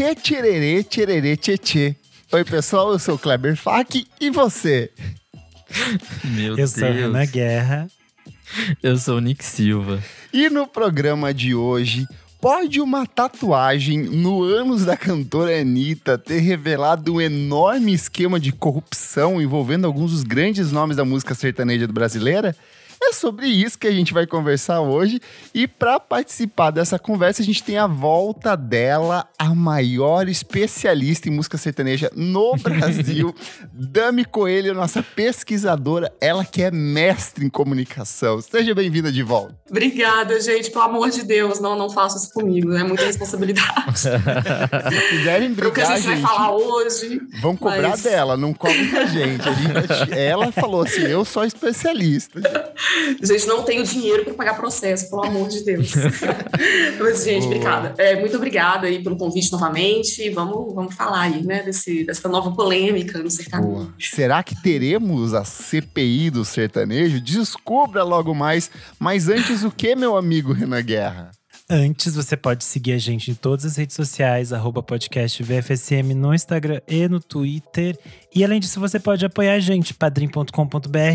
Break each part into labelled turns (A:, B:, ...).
A: Tchê, tchererê, tchererê, tchê, tchê. Oi, pessoal, eu sou o Kleber Fak e você?
B: Meu
C: Eu
B: Deus.
C: sou a Ana Guerra.
B: Eu sou o Nick Silva.
A: E no programa de hoje, pode uma tatuagem no ânus da cantora Anitta ter revelado um enorme esquema de corrupção envolvendo alguns dos grandes nomes da música sertaneja brasileira? É sobre isso que a gente vai conversar hoje. E para participar dessa conversa, a gente tem a volta dela, a maior especialista em música sertaneja no Brasil, Dami Coelho, nossa pesquisadora, ela que é mestre em comunicação. Seja bem-vinda de volta.
D: Obrigada, gente. Pelo amor de Deus, não, não faça isso comigo. É muita responsabilidade.
A: Se quiserem
D: Pro que a
A: brigar,
D: gente vai
A: gente,
D: falar hoje.
A: vão cobrar
D: mas-
A: dela, não cobrem da gente. A gente- Ela falou assim, eu sou especialista.
D: Gente, não tenho dinheiro para pagar processo, pelo amor de Deus. Mas, gente,
A: Boa.
D: obrigada. É, muito obrigada aí pelo convite novamente. Vamos, vamos falar aí, né, desse, dessa nova polêmica no sertanejo.
A: Boa. Será que teremos a CPI do sertanejo? Descubra logo mais. Mas antes, o que, meu amigo Renan Guerra?
C: Antes, você pode seguir a gente em todas as redes sociais, arroba podcast VFSM no Instagram e no Twitter. E além disso, você pode apoiar a gente, padrim.com.br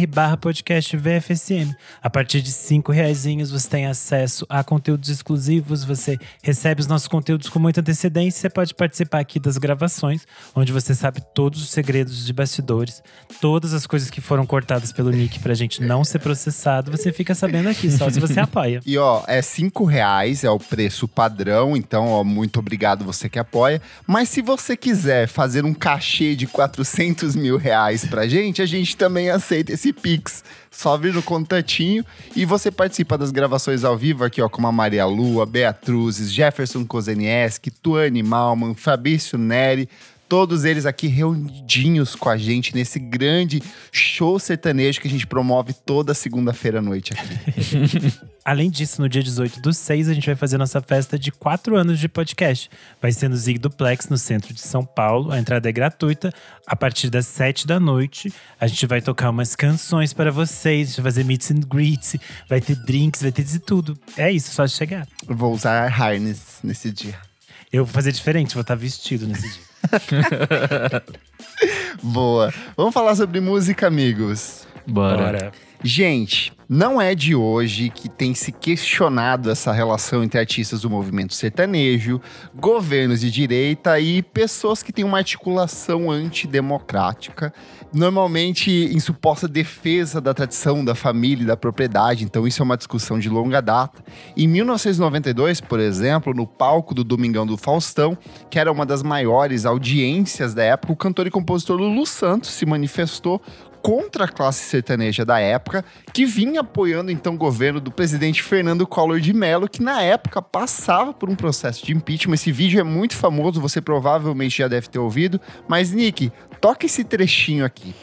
C: barra podcast VFSM. A partir de cinco reaisinhos, você tem acesso a conteúdos exclusivos, você recebe os nossos conteúdos com muita antecedência, você pode participar aqui das gravações, onde você sabe todos os segredos de bastidores, todas as coisas que foram cortadas pelo Nick pra gente não ser processado, você fica sabendo aqui, só se você apoia.
A: E ó, é cinco reais, é o preço padrão, então ó, muito obrigado você que apoia. Mas se você quiser fazer um cachê de 400 mil reais pra gente, a gente também aceita esse Pix. Só vir no contatinho e você participa das gravações ao vivo aqui, ó, como a Maria Lua, Beatruzes, Jefferson Kozenieski, Tuane Malman, Fabrício Neri, todos eles aqui reunidinhos com a gente nesse grande show sertanejo que a gente promove toda segunda-feira à noite aqui.
C: Além disso, no dia 18 do 6, a gente vai fazer nossa festa de 4 anos de podcast. Vai ser no Zig Duplex, no centro de São Paulo. A entrada é gratuita. A partir das 7 da noite, a gente vai tocar umas canções para vocês, a gente vai fazer meets and greets, vai ter drinks, vai ter de tudo. É isso, só chegar.
A: Eu vou usar harness nesse dia.
C: Eu vou fazer diferente, vou estar vestido nesse dia.
A: Boa. Vamos falar sobre música, amigos.
B: Bora.
A: Gente, não é de hoje que tem se questionado essa relação entre artistas do movimento sertanejo, governos de direita e pessoas que têm uma articulação antidemocrática, normalmente em suposta defesa da tradição da família e da propriedade. Então, isso é uma discussão de longa data. Em 1992, por exemplo, no palco do Domingão do Faustão, que era uma das maiores audiências da época, o cantor e compositor Lulu Santos se manifestou contra a classe sertaneja da época, que vinha apoiando então o governo do presidente Fernando Collor de Mello, que na época passava por um processo de impeachment. Esse vídeo é muito famoso, você provavelmente já deve ter ouvido. Mas, Nick, toca esse trechinho aqui.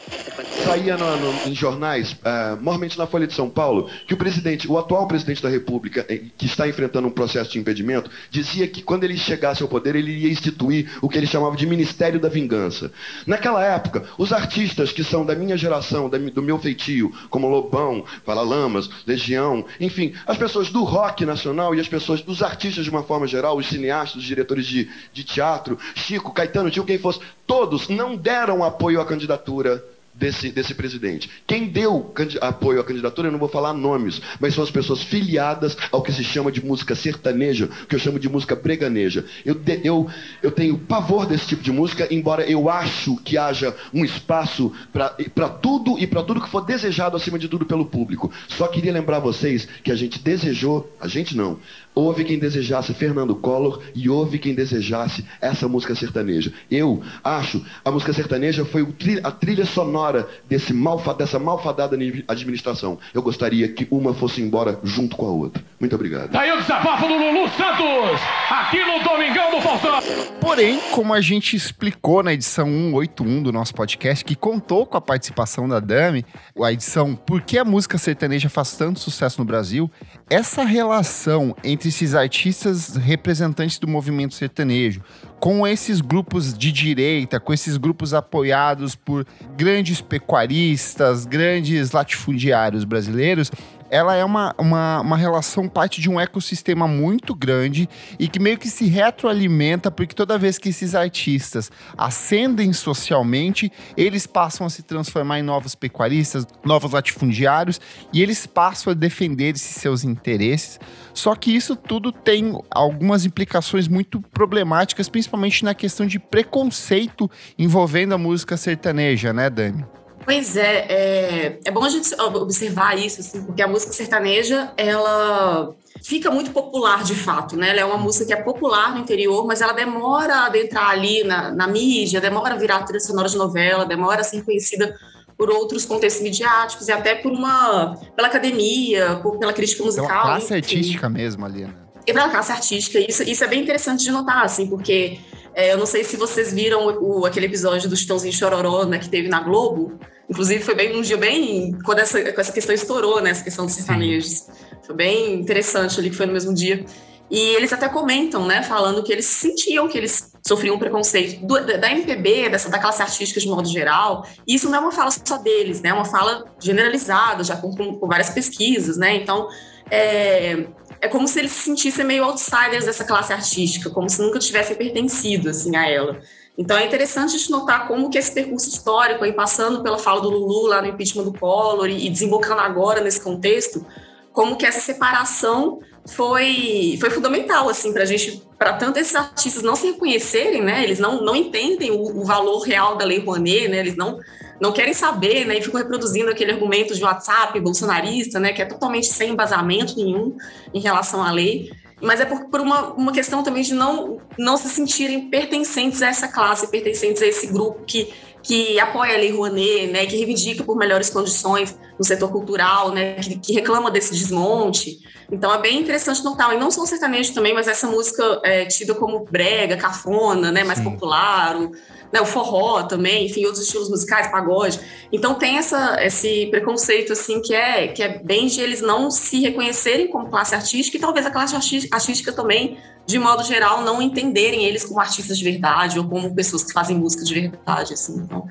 E: saía no- no- em jornais, ah, normalmente na Folha de São Paulo, que o presidente, o atual presidente da República, eh, que está enfrentando um processo de impedimento, dizia que quando ele chegasse ao poder, ele iria instituir o que ele chamava de Ministério da Vingança. Naquela época, os artistas que são da minha geração, da do meu feitio, como Lobão, Paralamas, Legião, enfim, as pessoas do rock nacional e as pessoas, os artistas de uma forma geral, os cineastas, os diretores de, de teatro, Chico, Caetano, Tio, quem fosse, todos não deram apoio à candidatura desse, desse presidente. Quem deu apoio à candidatura, eu não vou falar nomes, mas são as pessoas filiadas ao que se chama de música sertaneja, que eu chamo de música breganeja. Eu, eu, eu tenho pavor desse tipo de música, embora eu acho que haja um espaço para tudo e para tudo que for desejado acima de tudo pelo público. Só queria lembrar vocês que a gente desejou, a gente não, houve quem desejasse Fernando Collor e houve quem desejasse essa música sertaneja. Eu acho a música sertaneja foi a trilha sonora desse malfa- dessa malfadada ni- administração. Eu gostaria que uma fosse embora junto com a outra. Muito obrigado.
F: Daí o desabafo do Lulu Santos, aqui no Domingão do Faustão.
A: Porém, como a gente explicou na edição 181 do nosso podcast, que contou com a participação da Dami, a edição Por que a música sertaneja faz tanto sucesso no Brasil, essa relação entre esses artistas representantes do movimento sertanejo, com esses grupos de direita, com esses grupos apoiados por grandes pecuaristas, grandes latifundiários brasileiros, ela é uma, uma, uma relação parte de um ecossistema muito grande e que meio que se retroalimenta, porque toda vez que esses artistas ascendem socialmente, eles passam a se transformar em novos pecuaristas, novos latifundiários, e eles passam a defender esses seus interesses. Só que isso tudo tem algumas implicações muito problemáticas, principalmente na questão de preconceito envolvendo a música sertaneja, né, Dani?
D: Pois é, é, é bom a gente observar isso, assim, porque a música sertaneja, ela fica muito popular de fato, né? Ela é uma música que é popular no interior, mas ela demora a adentrar ali na, na mídia, demora a virar trilha sonora de novela, demora a ser conhecida por outros contextos midiáticos e até por uma pela academia, por, pela crítica musical. Pela
A: classe enfim. artística mesmo ali, né?
D: E pela classe artística, isso, isso é bem interessante de notar, assim, porque é, eu não sei se vocês viram o, o, aquele episódio do Chitãozinho Chororó, né, que teve na Globo. Inclusive, foi bem um dia bem. Quando essa, essa questão estourou, né, essa questão dos sertanejos. Foi bem interessante ali, que foi no mesmo dia. E eles até comentam, né, falando que eles sentiam que eles sofriam preconceito do, da MPB, dessa, da classe artística de modo geral. E isso não é uma fala só deles, né, é uma fala generalizada, já com, com várias pesquisas, né. Então, é, é como se eles se sentissem meio outsiders dessa classe artística, como se nunca tivessem pertencido assim a ela. Então é interessante a gente notar como que esse percurso histórico, aí passando pela fala do Lulu lá no impeachment do Collor e, desembocando agora nesse contexto, como que essa separação foi, foi fundamental assim para a gente, para tanto esses artistas não se reconhecerem, né? Eles não, não entendem o, o valor real da Lei Rouanet, né? Eles não não querem saber, né? E ficam reproduzindo aquele argumento de WhatsApp bolsonarista, né? Que é totalmente sem embasamento nenhum em relação à lei. Mas é por, por uma, uma questão também de não, não se sentirem pertencentes a essa classe, pertencentes a esse grupo que, que apoia a Lei Rouanet, né? Que reivindica por melhores condições no setor cultural, né? Que, que reclama desse desmonte. Então é bem interessante notar. E não só o sertanejo também, mas essa música é tida como brega, cafona, né? Mais Sim. popular. O, né, o forró também, enfim, outros estilos musicais, pagode. Então tem essa, esse preconceito assim que é que é bem de eles não se reconhecerem como classe artística e talvez a classe artística também, de modo geral, não entenderem eles como artistas de verdade ou como pessoas que fazem música de verdade, assim. Então,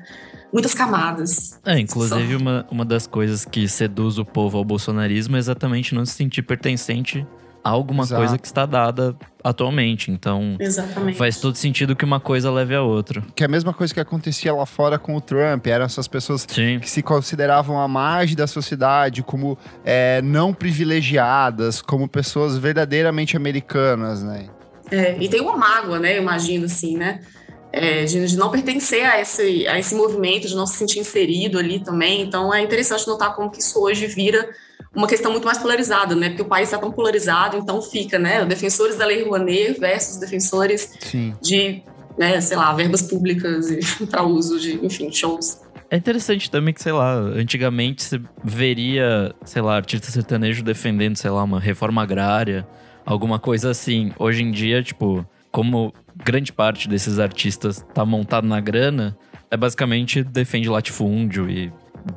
D: muitas camadas.
B: É, inclusive uma, uma das coisas que seduz o povo ao bolsonarismo é exatamente não se sentir pertencente alguma Exato. coisa que está dada atualmente. Então,
D: Exatamente.
B: faz todo sentido que uma coisa leve a outra.
A: Que é a mesma coisa que acontecia lá fora com o Trump. Eram essas pessoas Sim. que se consideravam a margem da sociedade, como é, não privilegiadas, como pessoas verdadeiramente americanas, né?
D: É, e tem uma mágoa, né? Eu imagino assim, né? É, de, de, não pertencer a esse, a esse movimento, de não se sentir inserido ali também. Então é interessante notar como que isso hoje vira uma questão muito mais polarizada, né? Porque o país está tão polarizado, então fica, né? Defensores da Lei Rouanet versus defensores Sim. de, né, sei lá, verbas públicas para uso de, enfim, shows.
B: É interessante também que, sei lá, antigamente você veria, sei lá, artista sertanejo defendendo, sei lá, uma reforma agrária, alguma coisa assim. Hoje em dia, tipo, como grande parte desses artistas tá montado na grana, é basicamente defende latifúndio e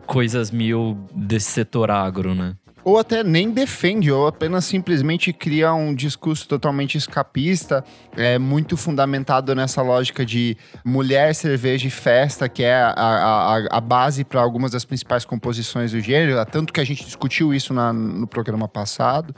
B: coisas mil desse setor agro, né?
A: ou até nem defende, ou apenas simplesmente cria um discurso totalmente escapista, é muito fundamentado nessa lógica de mulher, cerveja e festa, que é a, a, a base para algumas das principais composições do gênero, tanto que a gente discutiu isso na, no programa passado.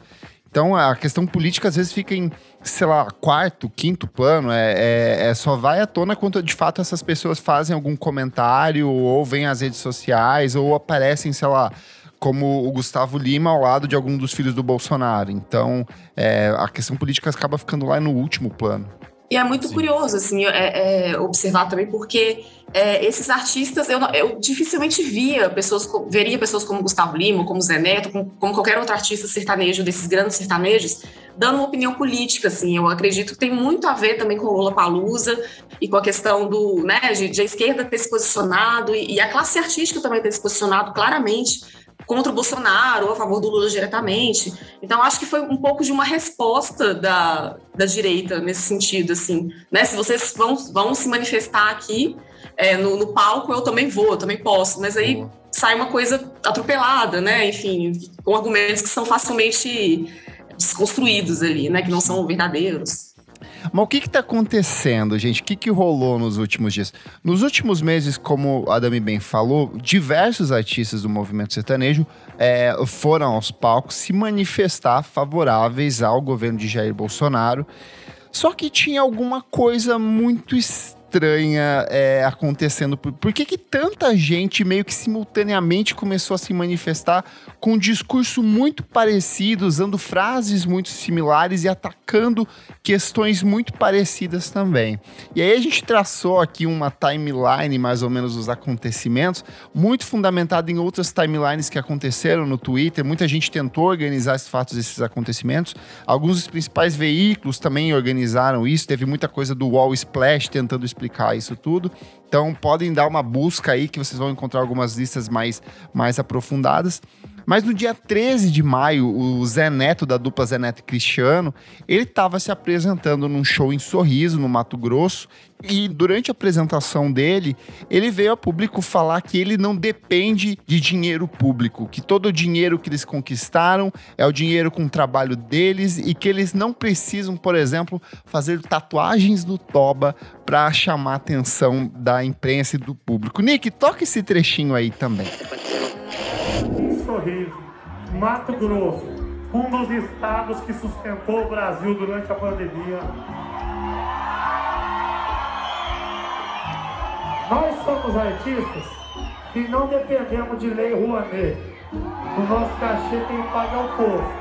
A: Então a questão política às vezes fica em, sei lá, quarto, quinto plano. É, é, é, só vai à tona quando de fato essas pessoas fazem algum comentário, ou vêm às redes sociais, ou aparecem, sei lá, como o Gustavo Lima ao lado de algum dos filhos do Bolsonaro. Então, é, a questão política acaba ficando lá no último plano.
D: E é muito Sim. curioso, assim, é, é, observar também, porque é, esses artistas, eu, eu, dificilmente via pessoas, veria pessoas como Gustavo Lima, como Zé Neto, como, como, qualquer outro artista sertanejo, desses grandes sertanejos, dando uma opinião política, assim, eu acredito que tem muito a ver também com o Lula Palusa e com a questão do, né, de, de a esquerda ter se posicionado e, e a classe artística também ter se posicionado claramente contra o Bolsonaro ou a favor do Lula diretamente. Então, acho que foi um pouco de uma resposta da, da direita nesse sentido, assim, né? Se vocês vão, vão se manifestar aqui é, no, no, palco, eu também vou, eu também posso, mas aí sai uma coisa atropelada, né? Enfim, com argumentos que são facilmente desconstruídos ali, né? Que não são verdadeiros.
A: Mas o que está acontecendo, gente? O que, que rolou nos últimos dias? Nos últimos meses, como a Dami bem falou, diversos artistas do movimento sertanejo é, foram aos palcos se manifestar favoráveis ao governo de Jair Bolsonaro. Só que tinha alguma coisa muito estranha estranha é, acontecendo. Por que, que tanta gente meio que simultaneamente começou a se manifestar com um discurso muito parecido, usando frases muito similares e atacando questões muito parecidas também? E aí a gente traçou aqui uma timeline, mais ou menos, dos acontecimentos, muito fundamentada em outras timelines que aconteceram no Twitter. Muita gente tentou organizar esses fatos, esses acontecimentos. Alguns dos principais veículos também organizaram isso. Teve muita coisa do Wall Splash tentando isso tudo. Então podem dar uma busca aí que vocês vão encontrar algumas listas mais, mais aprofundadas. Mas no dia 13 de maio, o Zé Neto, da dupla Zé Neto e Cristiano, ele estava se apresentando num show em Sorriso, no Mato Grosso, e durante a apresentação dele, ele veio a público falar que ele não depende de dinheiro público, que todo o dinheiro que eles conquistaram é o dinheiro com o trabalho deles e que eles não precisam, por exemplo, fazer tatuagens do Toba para chamar a atenção da imprensa e do público. Nick, toca esse trechinho aí também.
G: Sorriso, Mato Grosso, um dos estados que sustentou o Brasil durante a pandemia. Nós somos artistas e não dependemos de lei Rouanet. O nosso cachê tem que pagar o povo.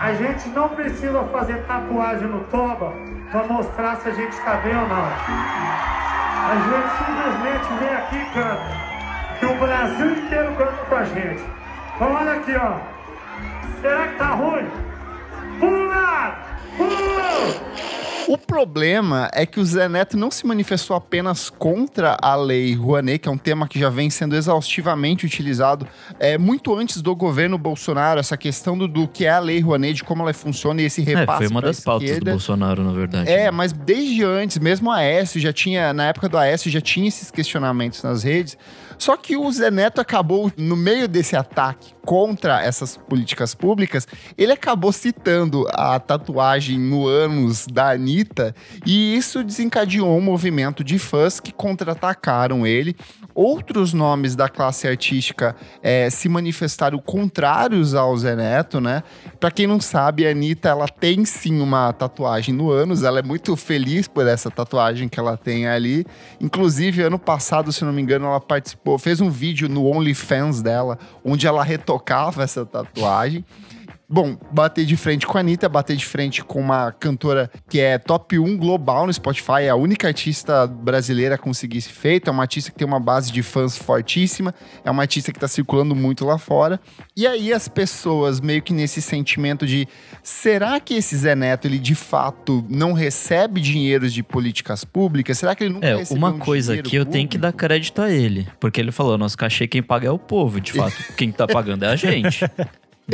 G: A gente não precisa fazer tatuagem no toba para mostrar se a gente está bem ou não. A gente simplesmente vem aqui e canta que o Brasil inteiro canta com a gente. Então olha aqui, ó. Será que tá ruim? Pula! Pula!
A: O problema é que o Zé Neto não se manifestou apenas contra a lei Rouanet, que é um tema que já vem sendo exaustivamente utilizado é, muito antes do governo Bolsonaro, essa questão do, do que é a lei Rouanet, de como ela funciona e esse repasse.
B: É, foi uma das pautas do Bolsonaro, na verdade.
A: É, mas desde antes, mesmo a Aécio já tinha, na época do Aécio, já tinha esses questionamentos nas redes. Só que o Zé Neto acabou, no meio desse ataque contra essas políticas públicas, ele acabou citando a tatuagem no ânus da Anitta e isso desencadeou um movimento de fãs que contra-atacaram ele. Outros nomes da classe artística é, se manifestaram contrários ao Zé Neto, né? Pra quem não sabe, a Anitta, ela tem sim uma tatuagem no ânus, ela é muito feliz por essa tatuagem que ela tem ali. Inclusive, ano passado, se não me engano, ela participou, fez um vídeo no OnlyFans dela, onde ela retocava essa tatuagem. Bom, bater de frente com a Anitta, bater de frente com uma cantora que é top 1 global no Spotify, é a única artista brasileira a conseguir esse feito, é uma artista que tem uma base de fãs fortíssima, é uma artista que tá circulando muito lá fora. E aí as pessoas meio que nesse sentimento de será que esse Zé Neto, ele de fato não recebe dinheiros de políticas públicas? Será que ele nunca
B: É,
A: recebeu
B: uma
A: um
B: coisa
A: dinheiro
B: que eu tenho que dar crédito a ele. Porque ele falou, nosso cachê quem paga é o povo. De fato, quem tá pagando é a gente.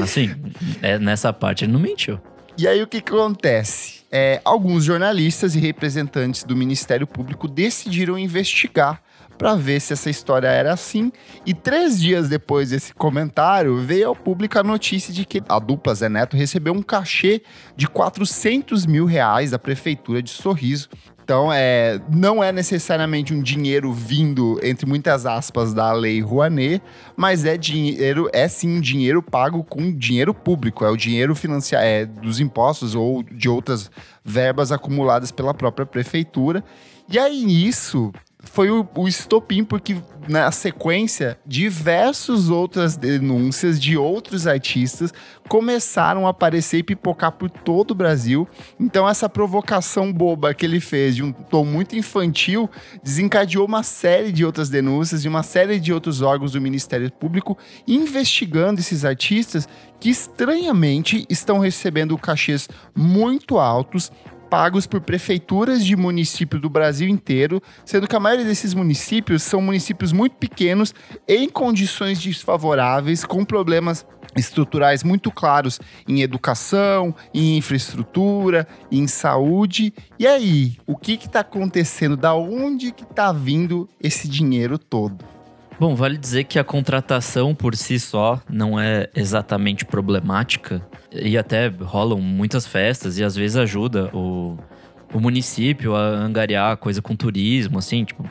B: Assim, é, nessa parte ele não mentiu.
A: E aí o que, que acontece? É, alguns jornalistas e representantes do Ministério Público decidiram investigar para ver se essa história era assim. E três dias depois desse comentário, veio ao público a notícia de que a dupla Zé Neto recebeu um cachê de 400 mil reais da Prefeitura de Sorriso. Então, é, não é necessariamente um dinheiro vindo, entre muitas aspas, da lei Rouanet, mas é dinheiro, é sim dinheiro pago com dinheiro público, é o dinheiro financiado é, dos impostos ou de outras verbas acumuladas pela própria prefeitura. E aí, nisso, foi o, o estopim, porque na sequência, diversas outras denúncias de outros artistas começaram a aparecer e pipocar por todo o Brasil. Então, essa provocação boba que ele fez de um tom muito infantil desencadeou uma série de outras denúncias de uma série de outros órgãos do Ministério Público investigando esses artistas que estranhamente estão recebendo cachês muito altos pagos por prefeituras de municípios do Brasil inteiro, sendo que a maioria desses municípios são municípios muito pequenos, em condições desfavoráveis, com problemas estruturais muito claros em educação, em infraestrutura, em saúde. E aí, o que está acontecendo? Da onde que está vindo esse dinheiro todo?
B: Bom, vale dizer que a contratação por si só não é exatamente problemática e até rolam muitas festas e às vezes ajuda o, o município a angariar coisa com turismo, assim, tipo,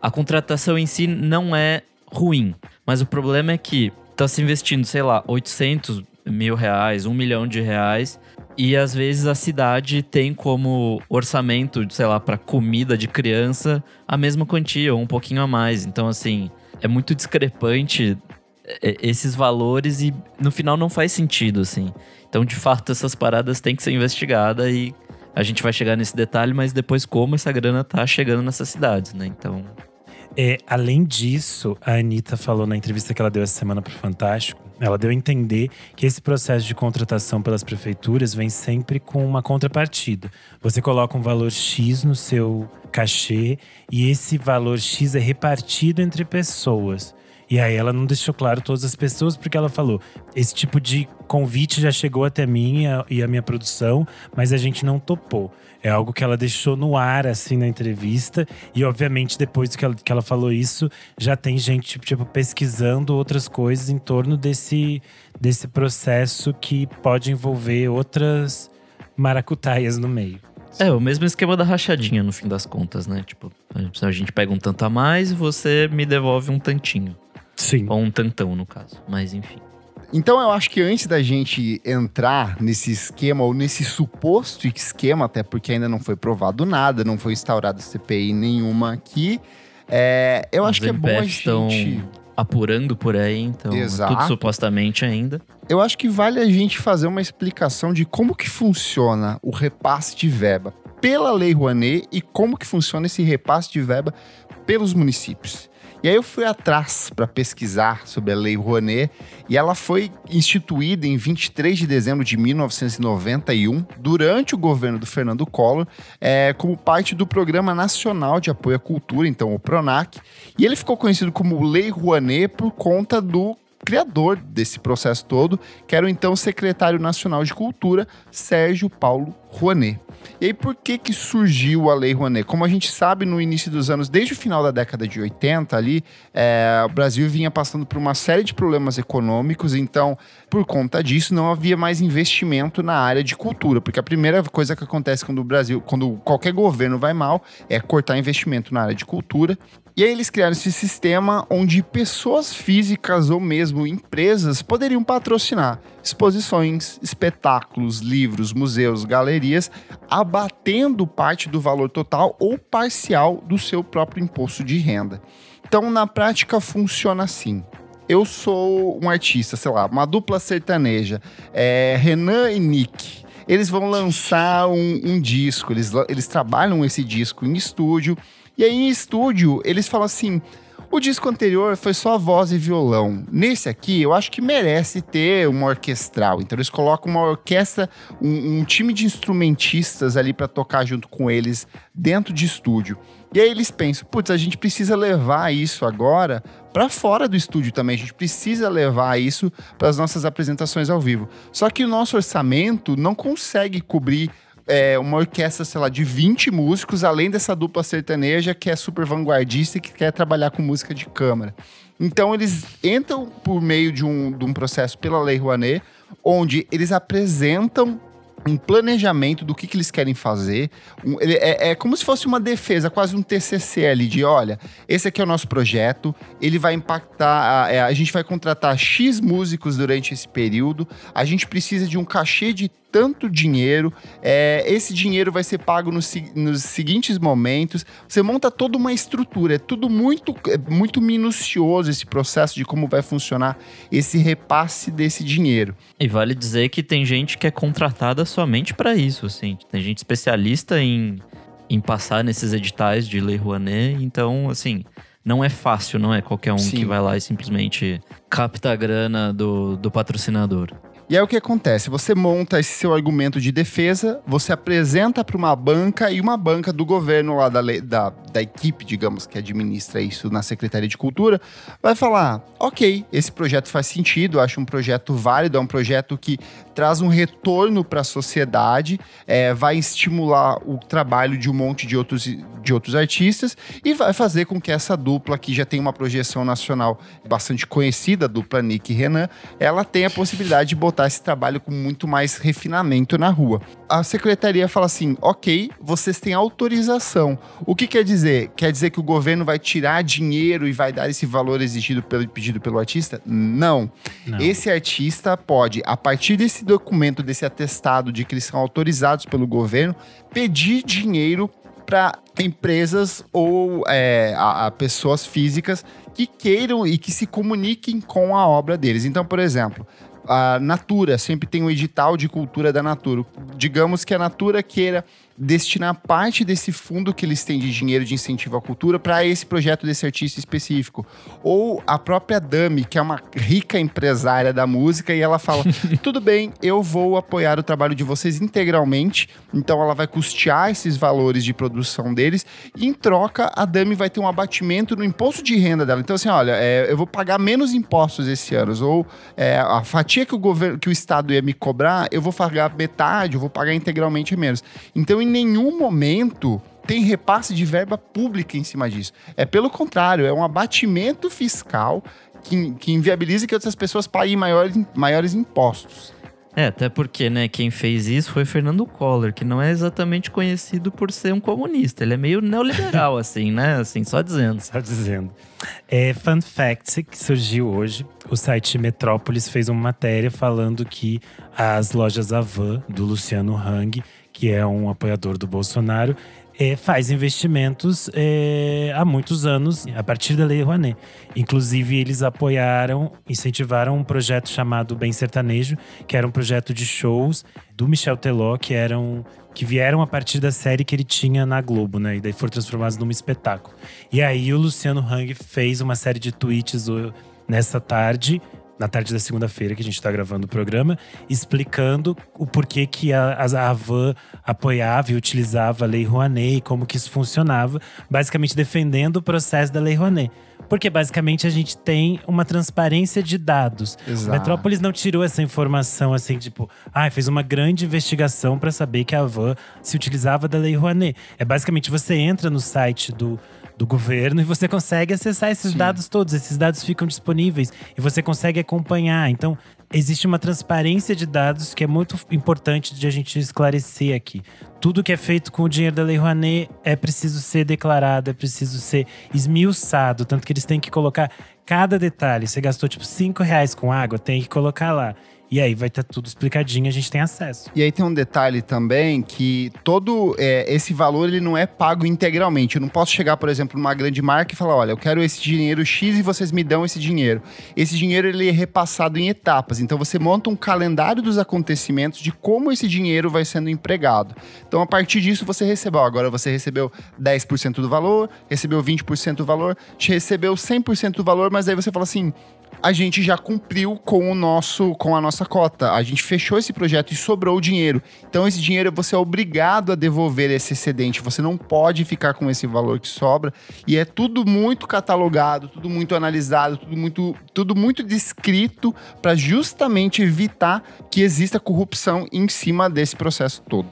B: a contratação em si não é ruim, mas o problema é que tá se investindo, sei lá, 800 mil reais, um milhão de reais, e às vezes a cidade tem como orçamento, sei lá, para comida de criança a mesma quantia ou um pouquinho a mais. Então, assim, é muito discrepante é, esses valores e no final não faz sentido, assim. Então, de fato, essas paradas têm que ser investigadas e a gente vai chegar nesse detalhe, mas depois como essa grana tá chegando nessas cidades, né? Então.
C: É, além disso, a Anitta falou na entrevista que ela deu essa semana pro Fantástico, ela deu a entender que esse processo de contratação pelas prefeituras vem sempre com uma contrapartida. Você coloca um valor X no seu cachê e esse valor X é repartido entre pessoas. E aí ela não deixou claro todas as pessoas, porque ela falou: esse tipo de convite já chegou até mim e a minha produção, mas a gente não topou. É algo que ela deixou no ar, assim, na entrevista. E, obviamente, depois que ela, que ela falou isso, já tem gente, tipo, pesquisando outras coisas em torno desse, desse processo que pode envolver outras maracutaias no meio.
B: É, o mesmo esquema da rachadinha, no fim das contas, né? Tipo, a gente pega um tanto a mais e você me devolve um tantinho.
C: Sim.
B: Ou um tantão, no caso. Mas enfim.
A: Então eu acho que antes da gente entrar nesse esquema, ou nesse suposto esquema, até porque ainda não foi provado nada, não foi instaurada CPI nenhuma aqui, é, eu
B: Os
A: acho que é bom a gente.
B: apurando por aí, então.
A: Exato.
B: Tudo supostamente ainda.
A: Eu acho que vale a gente fazer uma explicação de como que funciona o repasse de verba pela Lei Rouanet e como que funciona esse repasse de verba pelos municípios. E aí eu fui atrás para pesquisar sobre a Lei Rouanet e ela foi instituída em 23 de dezembro de 1991, durante o governo do Fernando Collor, é, como parte do Programa Nacional de Apoio à Cultura, então o PRONAC. E ele ficou conhecido como Lei Rouanet por conta do criador desse processo todo, que era o então secretário nacional de Cultura, Sérgio Paulo Rouanet. E aí, por que que surgiu a Lei Rouanet? Como a gente sabe, no início dos anos, desde o final da década de 80 ali, é, o Brasil vinha passando por uma série de problemas econômicos, então, por conta disso, não havia mais investimento na área de cultura, porque a primeira coisa que acontece quando o Brasil, quando qualquer governo vai mal, é cortar investimento na área de cultura. E aí eles criaram esse sistema onde pessoas físicas ou mesmo empresas poderiam patrocinar exposições, espetáculos, livros, museus, galerias, abatendo parte do valor total ou parcial do seu próprio imposto de renda. Então, na prática, funciona assim. Eu sou um artista, sei lá, uma dupla sertaneja, é, Renan e Nick. Eles vão lançar um, um disco, eles, eles trabalham esse disco em estúdio. E aí, em estúdio, eles falam assim: o disco anterior foi só voz e violão. Nesse aqui, eu acho que merece ter uma orquestral. Então, eles colocam uma orquestra, um, um time de instrumentistas ali para tocar junto com eles dentro de estúdio. E aí eles pensam, putz, a gente precisa levar isso agora para fora do estúdio também. A gente precisa levar isso para as nossas apresentações ao vivo. Só que o nosso orçamento não consegue cobrir é, uma orquestra, sei lá, de 20 músicos, além dessa dupla sertaneja que é super vanguardista e que quer trabalhar com música de câmara. Então eles entram por meio de um, de um processo pela Lei Rouanet, onde eles apresentam um planejamento do que, que eles querem fazer. Um, é, é, como se fosse uma defesa, quase um TCC ali, de olha, esse aqui é o nosso projeto, ele vai impactar, a, é, a gente vai contratar X músicos durante esse período, a gente precisa de um cachê de tanto dinheiro, é, esse dinheiro vai ser pago nos, nos, seguintes momentos. Você monta toda uma estrutura, é tudo muito, é muito minucioso esse processo de como vai funcionar esse repasse desse dinheiro.
B: E vale dizer que tem gente que é contratada somente para isso, assim. Tem gente especialista em, em passar nesses editais de Lei Rouanet, então, assim não é fácil, não é qualquer um Sim. que vai lá e simplesmente capta a grana do, do patrocinador.
A: E aí o que acontece? Você monta esse seu argumento de defesa, você apresenta para uma banca e uma banca do governo lá da, da, da equipe, digamos, que administra isso na Secretaria de Cultura, vai falar: ok, esse projeto faz sentido, acho um projeto válido, é um projeto que traz um retorno para a sociedade, é, vai estimular o trabalho de um monte de outros, de outros artistas e vai fazer com que essa dupla, que já tem uma projeção nacional bastante conhecida, a dupla Nick e Renan, ela tenha a possibilidade de botar esse trabalho com muito mais refinamento na rua. A secretaria fala assim: ok, vocês têm autorização. O que quer dizer? Quer dizer que o governo vai tirar dinheiro e vai dar esse valor exigido pelo pedido pelo artista? Não.
C: Não.
A: Esse artista pode, a partir desse documento, desse atestado de que eles são autorizados pelo governo, pedir dinheiro para empresas ou é, a, a pessoas físicas que queiram e que se comuniquem com a obra deles. Então, por exemplo, a Natura sempre tem um edital de cultura da Natura. Digamos que a Natura queira destinar parte desse fundo que eles têm de dinheiro de incentivo à cultura para esse projeto desse artista específico. Ou a própria Dami, que é uma rica empresária da música, e ela fala: tudo bem, eu vou apoiar o trabalho de vocês integralmente. Então ela vai custear esses valores de produção deles. E em troca, a Dami vai ter um abatimento no imposto de renda dela. Então, assim, olha, é, eu vou pagar menos impostos esse ano. Ou é, a fatia que o governo, que o Estado ia me cobrar, eu vou pagar metade, eu vou pagar integralmente menos. Então, em nenhum momento tem repasse de verba pública em cima disso. É pelo contrário, é um abatimento fiscal que, que inviabiliza que outras pessoas paguem maiores, maiores impostos.
B: É, até porque, né, quem fez isso foi Fernando Collor, que não é exatamente conhecido por ser um comunista. Ele é meio neoliberal, assim, né? Assim, só dizendo.
C: Só dizendo. É, fun fact que surgiu hoje: o site Metrópolis fez uma matéria falando que as lojas Avan, do Luciano Hang, que é um apoiador do Bolsonaro, é, faz investimentos é, há muitos anos, a partir da Lei Rouanet. Inclusive, eles apoiaram, incentivaram um projeto chamado Bem Sertanejo, que era um projeto de shows do Michel Teló, que eram que vieram a partir da série que ele tinha na Globo, né? E daí foram transformados num espetáculo. E aí o Luciano Hang fez uma série de tweets nessa tarde, na tarde da segunda-feira que a gente está gravando o programa, explicando o porquê que a, a apoiava e utilizava a Lei Rouanet e como que isso funcionava, basicamente defendendo o processo da Lei Rouanet. Porque basicamente a gente tem uma transparência de dados.
A: Exato.
C: O Metrópolis não tirou essa informação assim, tipo, ah, fez uma grande investigação para saber que a Avan se utilizava da Lei Rouanet. É basicamente você entra no site do, do governo e você consegue acessar esses dados todos. Esses dados ficam disponíveis e você consegue acompanhar. Então, existe uma transparência de dados que é muito importante de a gente esclarecer aqui. Tudo que é feito com o dinheiro da Lei Rouanet é preciso ser declarado, é preciso ser esmiuçado. Tanto que eles têm que colocar cada detalhe. Você gastou tipo 5 reais com água, tem que colocar lá. E aí vai estar tudo explicadinho, a gente tem acesso.
A: E aí tem um detalhe também que todo é, esse valor ele não é pago integralmente. Eu não posso chegar, por exemplo, numa grande marca e falar, olha, eu quero esse dinheiro X e vocês me dão esse dinheiro. Esse dinheiro ele é repassado em etapas. Então você monta um calendário dos acontecimentos de como esse dinheiro vai sendo empregado. Então a partir disso você recebeu, agora você recebeu 10% do valor, recebeu 20% do valor, te recebeu 100% do valor, mas aí você fala assim, a gente já cumpriu com o nosso com a nossa cota. A gente fechou esse projeto e sobrou o dinheiro. Então esse dinheiro você é obrigado a devolver esse excedente. Você não pode ficar com esse valor que sobra. E é tudo muito catalogado, tudo muito analisado, tudo muito tudo muito descrito para justamente evitar que exista corrupção em cima desse processo todo.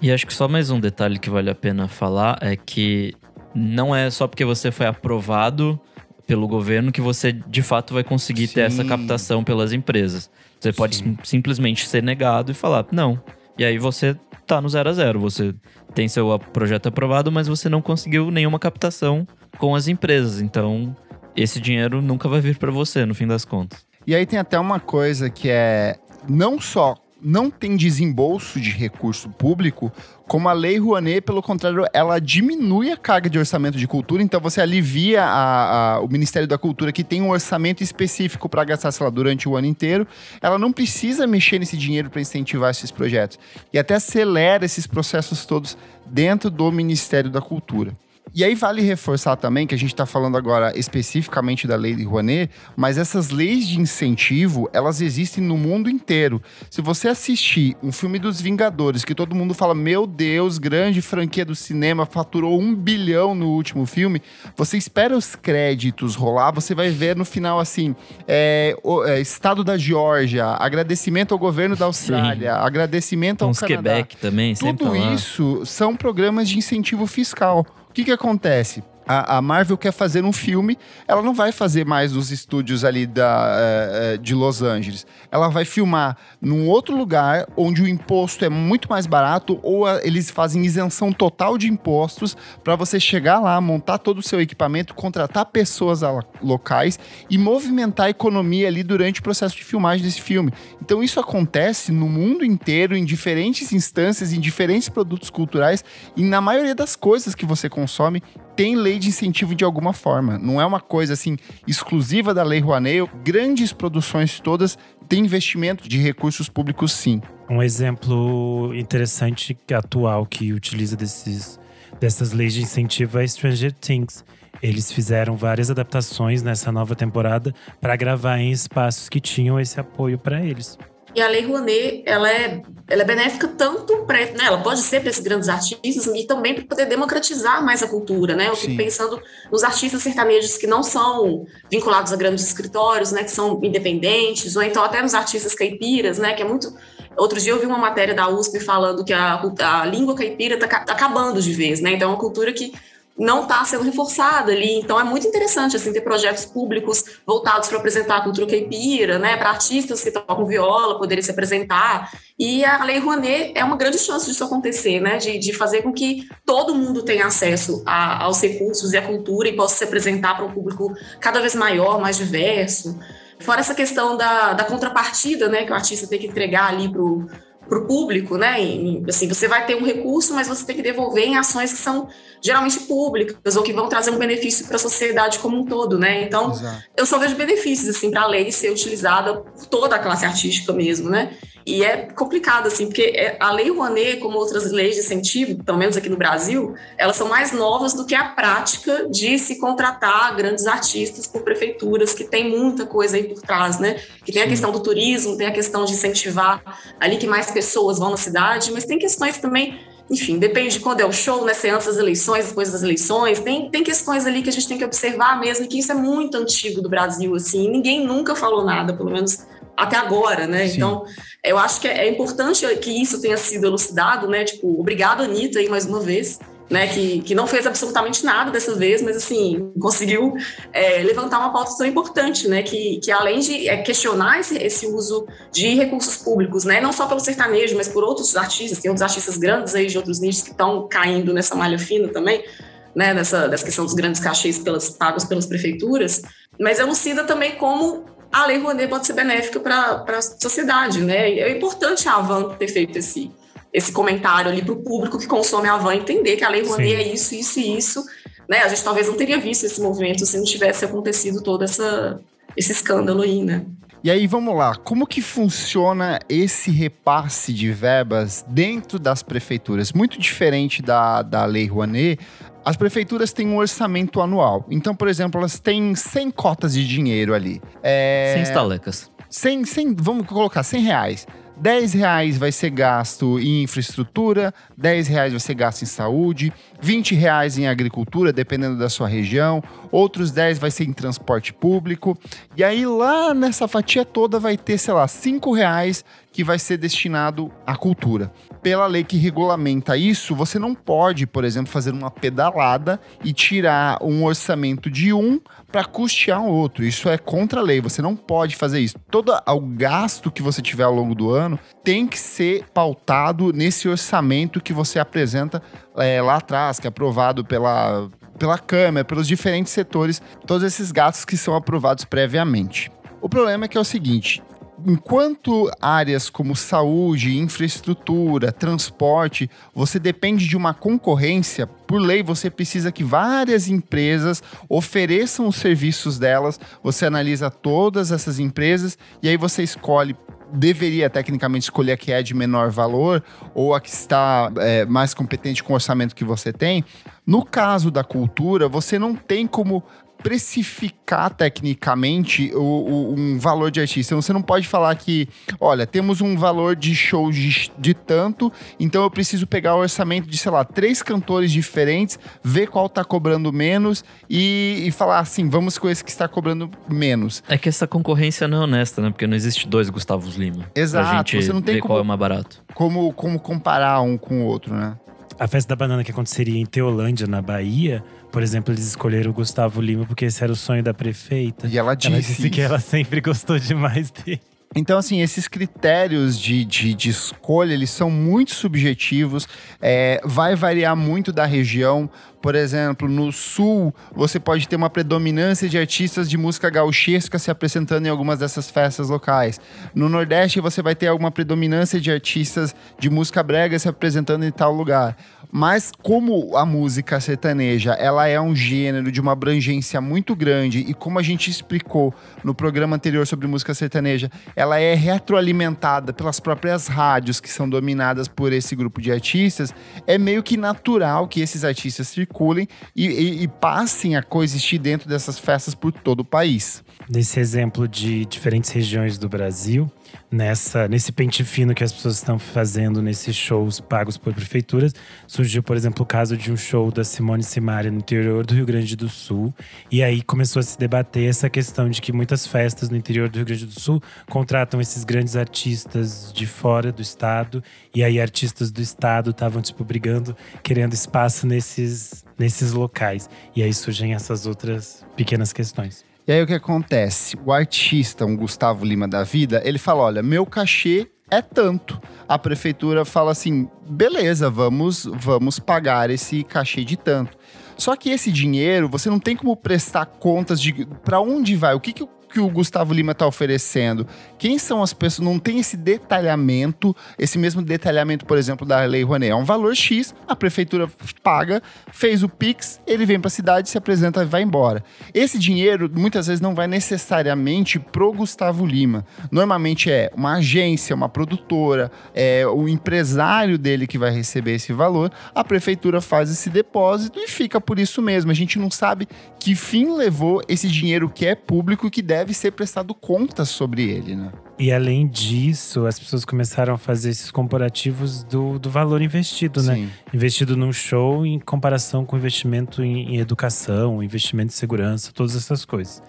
B: E acho que só mais um detalhe que vale a pena falar é que não é só porque você foi aprovado pelo governo que você de fato vai conseguir ter essa
A: Sim.
B: captação pelas empresas. Você pode sim- simplesmente ser negado e falar não. E aí você tá no zero a zero. Você tem seu projeto aprovado, mas você não conseguiu nenhuma captação com as empresas. Então, esse dinheiro nunca vai vir para você no fim das contas.
A: E aí tem até uma coisa que é não só não tem desembolso de recurso público, como a Lei Rouanet, pelo contrário, ela diminui a carga de orçamento de cultura, então você alivia a- a- o Ministério da Cultura, que tem um orçamento específico para gastar, sei lá, durante o ano inteiro, ela não precisa mexer nesse dinheiro para incentivar esses projetos. E até acelera esses processos todos dentro do Ministério da Cultura. E aí vale reforçar também que a gente está falando agora especificamente da lei de Rouanet, mas essas leis de incentivo, elas existem no mundo inteiro. Se você assistir um filme dos Vingadores, que todo mundo fala, meu Deus, grande franquia do cinema, faturou um bilhão no último filme, você espera os créditos rolar, você vai ver no final assim, é, o- é, Estado da Geórgia, agradecimento ao governo da Austrália, agradecimento ao
B: Uns
A: Canadá.
B: Quebec também,
A: Tudo
B: tá
A: isso são programas de incentivo fiscal. Que, que acontece? A, a, Marvel quer fazer um filme, ela não vai fazer mais nos estúdios ali da, uh, de Los Angeles. Ela vai filmar num outro lugar onde o imposto é muito mais barato ou a, eles fazem isenção total de impostos para você chegar lá, montar todo o seu equipamento, contratar pessoas locais e movimentar a economia ali durante o processo de filmagem desse filme. Então isso acontece no mundo inteiro, em diferentes instâncias, em diferentes produtos culturais e na maioria das coisas que você consome tem lei de incentivo de alguma forma. Não é uma coisa assim exclusiva da Lei Rouanet. Grandes produções todas têm investimento de recursos públicos, sim.
C: Um exemplo interessante atual que utiliza desses, dessas leis de incentivo é Stranger Things. Eles fizeram várias adaptações nessa nova temporada para gravar em espaços que tinham esse apoio para eles.
D: E a Lei Rouanet, ela é, ela é benéfica tanto para, né, ela pode ser para esses grandes artistas e também para poder democratizar mais a cultura, né? Eu fico pensando nos artistas sertanejos que não são vinculados a grandes escritórios, né, que são independentes, ou então até nos artistas caipiras, né, que é muito Outro dia eu vi uma matéria da USP falando que a, a língua caipira está tá acabando de vez, né? Então é uma cultura que não está sendo reforçada ali. Então é muito interessante assim ter projetos públicos voltados para apresentar a cultura caipira, né, para artistas que tocam viola poderem se apresentar. E a Lei Rouanet é uma grande chance disso acontecer, né, de, de fazer com que todo mundo tenha acesso a, aos recursos e à cultura e possa se apresentar para um público cada vez maior, mais diverso. Fora essa questão da, da contrapartida, né, que o artista tem que entregar ali para o para o público, né? E, assim, você vai ter um recurso, mas você tem que devolver em ações que são geralmente públicas ou que vão trazer um benefício para a sociedade como um todo, né? Então, Exato. eu só vejo benefícios assim para a lei ser utilizada por toda a classe artística mesmo, né? E é complicado, assim, porque é, a Lei Rouanet, como outras leis de incentivo, pelo menos aqui no Brasil, elas são mais novas do que a prática de se contratar grandes artistas por prefeituras, que tem muita coisa aí por trás, né? Que tem Sim. a questão do turismo, tem a questão de incentivar ali que mais pessoas vão na cidade, mas tem questões também enfim, depende de quando é o show, né? Se é antes das eleições, depois das eleições. Tem, tem questões ali que a gente tem que observar mesmo, que isso é muito antigo do Brasil, assim. Ninguém nunca falou nada, pelo menos até agora, né? Sim. Então, eu acho que é, é importante que isso tenha sido elucidado, né? Tipo, obrigado, Anitta, aí mais uma vez. Né, que, que não fez absolutamente nada dessa vez, mas assim, conseguiu é, levantar uma pauta tão importante, né, que, que além de é, questionar esse, esse uso de recursos públicos, né, não só pelo sertanejo, mas por outros artistas, tem outros artistas grandes aí de outros nichos que estão caindo nessa malha fina também, né, nessa, dessa questão dos grandes cachês pelas, pagos pelas prefeituras, mas elucida também como a Lei Rouanet pode ser benéfica para a sociedade, né? É importante a Avan ter feito esse, esse comentário ali para o público que consome a Avan entender que a Lei Rouanet Sim. é isso, isso e isso. Né? A gente talvez não teria visto esse movimento se não tivesse acontecido todo essa, esse escândalo aí, né?
A: E aí, vamos lá, como que funciona esse repasse de verbas dentro das prefeituras? Muito diferente da, da Lei Rouanet, as prefeituras têm um orçamento anual. Então, por exemplo, elas têm 100 cotas de dinheiro ali.
B: É... 100 estalecas.
A: 100, 100, vamos colocar 100 reais. 10 reais vai ser gasto em infraestrutura, 10 reais vai ser gasto em saúde, 20 reais em agricultura, dependendo da sua região, outros 10 vai ser em transporte público. E aí lá nessa fatia toda vai ter, sei lá, 5 reais que vai ser destinado à cultura. Pela lei que regulamenta isso, você não pode, por exemplo, fazer uma pedalada e tirar um orçamento de um para custear um outro. Isso é contra a lei, você não pode fazer isso. Todo o gasto que você tiver ao longo do ano tem que ser pautado nesse orçamento que você apresenta é, lá atrás, que é aprovado pela, pela Câmara, pelos diferentes setores, todos esses gastos que são aprovados previamente. O problema é que é o seguinte: enquanto áreas como saúde, infraestrutura, transporte, você depende de uma concorrência, por lei você precisa que várias empresas ofereçam os serviços delas, você analisa todas essas empresas e aí você escolhe deveria tecnicamente escolher a que é de menor valor ou a que está é, mais competente com o orçamento que você tem. No caso da cultura, você não tem como precificar tecnicamente o, o, um valor de artista. Você não pode falar que, olha, temos um valor de show de, de, tanto, então eu preciso pegar o orçamento de, sei lá, três cantores diferentes, ver qual tá cobrando menos e, e falar assim, vamos com esse que está cobrando menos.
B: É que essa concorrência não é honesta, né? Porque não existe dois Gustavos Lima.
A: Exato.
B: Pra gente
A: você não tem
B: ver
A: como,
B: qual é mais barato.
A: Como, como comparar um com o outro, né?
C: A festa da banana que aconteceria em Teolândia, na Bahia, por exemplo, eles escolheram o Gustavo Lima porque esse era o sonho da prefeita.
A: E ela disse,
C: ela disse que ela sempre gostou demais dele.
A: Então, assim, esses critérios de, de, de escolha, eles são muito subjetivos, é, vai variar muito da região. Por exemplo, no sul, você pode ter uma predominância de artistas de música gauchesca se apresentando em algumas dessas festas locais. No nordeste, você vai ter alguma predominância de artistas de música brega se apresentando em tal lugar. Mas como a música sertaneja, ela é um gênero de uma abrangência muito grande e como a gente explicou no programa anterior sobre música sertaneja, ela é retroalimentada pelas próprias rádios que são dominadas por esse grupo de artistas, é meio que natural que esses artistas circulem e, e- e passem a coexistir dentro dessas festas por todo o país.
C: Nesse exemplo de diferentes regiões do Brasil, nessa nesse pente fino que as pessoas estão fazendo nesses shows pagos por prefeituras, surgiu, por exemplo, o caso de um show da Simone Simaria no interior do Rio Grande do Sul. E aí começou a se debater essa questão de que muitas festas no interior do Rio Grande do Sul contratam esses grandes artistas de fora do estado. E aí artistas do estado estavam, tipo, brigando, querendo espaço nesses, nesses locais. E aí surgem essas outras pequenas questões.
A: E aí o que acontece? O artista, um Gustavo Lima da vida, ele fala: olha, meu cachê é tanto. A prefeitura fala assim: beleza, vamos, vamos pagar esse cachê de tanto. Só que esse dinheiro, você não tem como prestar contas de para onde vai, o que, que, o- que o Gustavo Lima está oferecendo. Quem são as pessoas? Não tem esse detalhamento, esse mesmo detalhamento, por exemplo, da Lei Rouanet. É um valor X, a prefeitura paga, fez o Pix, ele vem para a cidade, se apresenta e vai embora. Esse dinheiro, muitas vezes, não vai necessariamente pro Gustavo Lima. Normalmente é uma agência, uma produtora, é o empresário dele que vai receber esse valor. A prefeitura faz esse depósito e fica por isso mesmo. A gente não sabe que fim levou esse dinheiro que é público que deve ser prestado contas sobre ele, né?
C: E além disso, as pessoas começaram a fazer esses comparativos do, do valor investido, né?
A: Sim.
C: Investido num show em comparação com investimento em, em educação, investimento em segurança, todas essas coisas.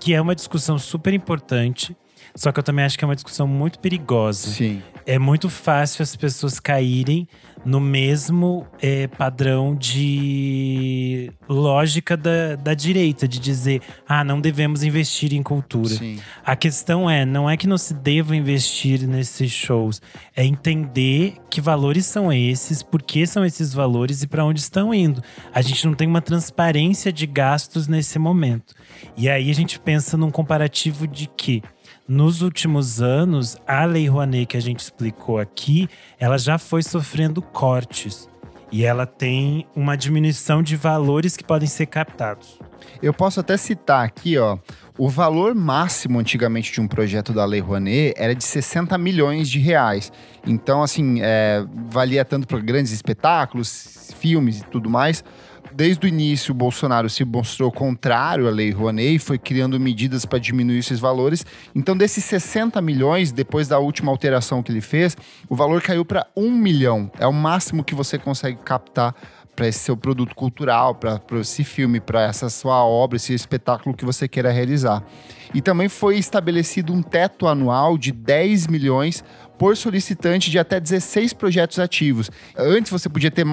C: Que é uma discussão super importante, só que eu também acho que é uma discussão muito perigosa.
A: Sim.
C: É muito fácil as pessoas caírem no mesmo é, padrão de lógica da, da direita, de dizer, ah, não devemos investir em cultura.
A: Sim.
C: A questão é, não é que não se deva investir nesses shows, é entender que valores são esses, por que são esses valores e para onde estão indo. A gente não tem uma transparência de gastos nesse momento. E aí a gente pensa num comparativo de que nos últimos anos, a Lei Rouanet que a gente explicou aqui, ela já foi sofrendo cortes. E ela tem uma diminuição de valores que podem ser captados.
A: Eu posso até citar aqui, ó. O valor máximo antigamente de um projeto da Lei Rouanet era de 60 milhões de reais. Então, assim, é, valia tanto para grandes espetáculos, filmes e tudo mais. Desde o início, o Bolsonaro se mostrou contrário à Lei Rouanet e foi criando medidas para diminuir esses valores. Então, desses 60 milhões, depois da última alteração que ele fez, o valor caiu para 1 milhão. É o máximo que você consegue captar para esse seu produto cultural, para esse filme, para essa sua obra, esse espetáculo que você queira realizar. E também foi estabelecido um teto anual de 10 milhões por solicitante de até 16 projetos ativos. Antes você podia ter,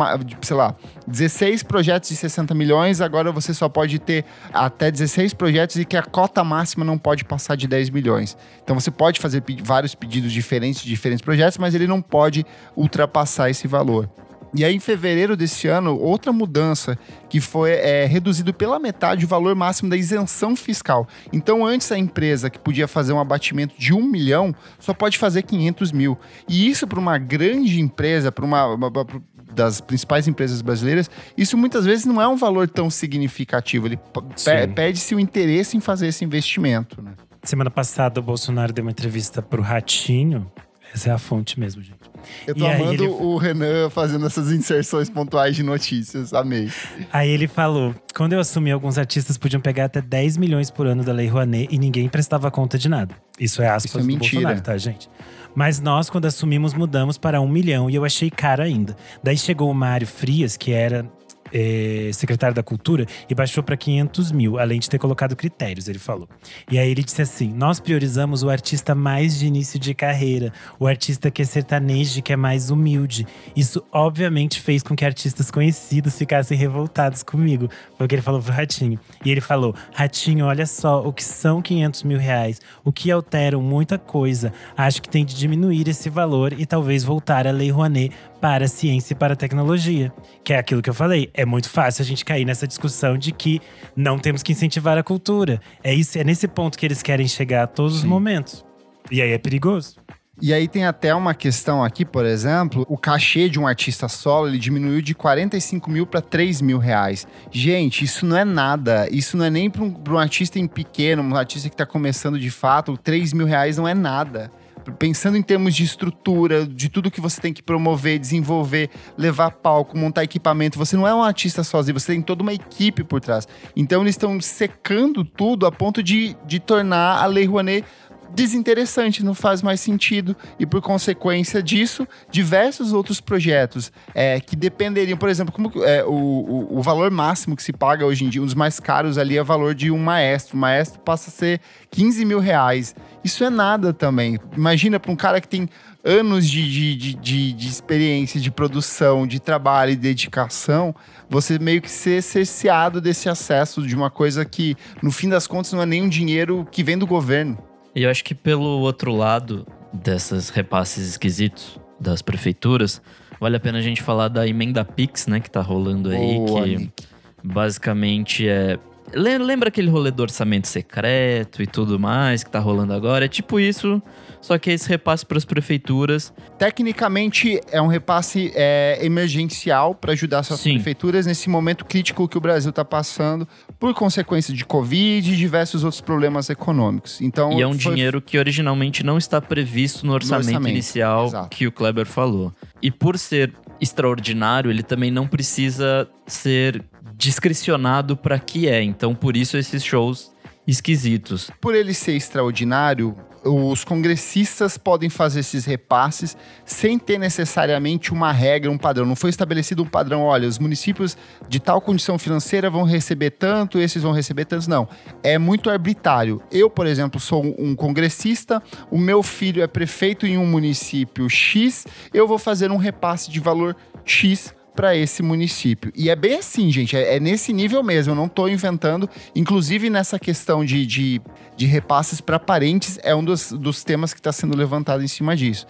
A: sei lá, 16 projetos de 60 milhões, agora você só pode ter até 16 projetos e que a cota máxima não pode passar de 10 milhões. Então você pode fazer vários pedidos diferentes de diferentes projetos, mas ele não pode ultrapassar esse valor. E aí, em fevereiro desse ano, outra mudança que foi é, reduzido pela metade o valor máximo da isenção fiscal. Então, antes a empresa que podia fazer um abatimento de um milhão só pode fazer 500 mil. E isso para uma grande empresa, para uma, uma- uma- das principais empresas brasileiras, isso muitas vezes não é um valor tão significativo. Ele p- pe-
C: Sim.
A: pede-se o interesse em fazer esse investimento. Né?
C: Semana passada, o Bolsonaro deu uma entrevista pro Ratinho. Essa é a fonte mesmo, gente.
A: Eu tô
C: E
A: amando
C: ele-
A: o Renan fazendo essas inserções pontuais de notícias. Amei.
C: Aí ele falou: quando eu assumi, alguns artistas podiam pegar até 10 milhões por ano da Lei Rouanet e ninguém prestava conta de nada. Isso é aspas
A: Isso é mentira.
C: Bolsonaro, tá, gente? Mas nós, quando assumimos, mudamos para um milhão e eu achei caro ainda. Daí chegou o Mário Frias, que era é, secretário da Cultura e baixou para 500 mil, além de ter colocado critérios, ele falou. E aí ele disse assim: Nós priorizamos o artista mais de início de carreira, o artista que é sertanejo, que é mais humilde. Isso, obviamente, fez com que artistas conhecidos ficassem revoltados comigo. Foi o que ele falou pro Ratinho. E ele falou: Ratinho, olha só o que são 500 mil reais, o que alteram muita coisa. Acho que tem de diminuir esse valor e talvez voltar a Lei Rouanet para a ciência e para a tecnologia. Que é aquilo que eu falei. É muito fácil a gente cair nessa discussão de que não temos que incentivar a cultura. É isso, é nesse ponto que eles querem chegar a todos Sim. os momentos. E aí é perigoso.
A: E aí tem até uma questão aqui, por exemplo, o cachê de um artista solo ele diminuiu de 45 mil para 3 mil reais. Gente, isso não é nada. Isso não é nem para um, um, artista em pequeno, um artista que está começando de fato. 3 mil reais não é nada pensando em termos de estrutura, de tudo que você tem que promover, desenvolver, levar palco, montar equipamento, você não é um artista sozinho, você tem toda uma equipe por trás. Então eles estão secando tudo a ponto de, de tornar a Lei Rouanet desinteressante, não faz mais sentido. E por consequência disso, diversos outros projetos é, que dependeriam, por exemplo, como é, o, o, o, valor máximo que se paga hoje em dia, um dos mais caros ali é o valor de um maestro. O maestro passa a ser 15 mil reais. Isso é nada também. Imagina para um cara que tem anos de, de, de, de, experiência, de produção, de trabalho e dedicação, você meio que ser cerceado desse acesso de uma coisa que, no fim das contas, não é nem um dinheiro que vem do governo.
B: E eu acho que pelo outro lado dessas repasses esquisitos das prefeituras, vale a pena a gente falar da emenda Pix, né, que tá rolando aí, Boa, que Nick. basicamente é Lembra aquele rolê do orçamento secreto e tudo mais que tá rolando agora? É tipo isso, só que é esse repasse para as prefeituras.
A: Tecnicamente, é um repasse é, emergencial para ajudar essas Sim. prefeituras nesse momento crítico que o Brasil está passando por consequência de Covid e diversos outros problemas econômicos. Então,
B: e é um foi... dinheiro que originalmente não está previsto no orçamento, no orçamento inicial exato. que o Kleber falou. E por ser extraordinário, ele também não precisa ser discricionado para que é. Então, por isso esses shows esquisitos.
A: Por ele ser extraordinário, os congressistas podem fazer esses repasses sem ter necessariamente uma regra, um padrão. Não foi estabelecido um padrão, olha, os municípios de tal condição financeira vão receber tanto, esses vão receber tantos. Não. É muito arbitrário. Eu, por exemplo, sou um congressista, o meu filho é prefeito em um município X, eu vou fazer um repasse de valor X para esse município. E é bem assim, gente, é, é nesse nível mesmo, eu não estou inventando. Inclusive nessa questão de, de, de repasses para parentes, é um dos, dos temas que está sendo levantado em cima disso.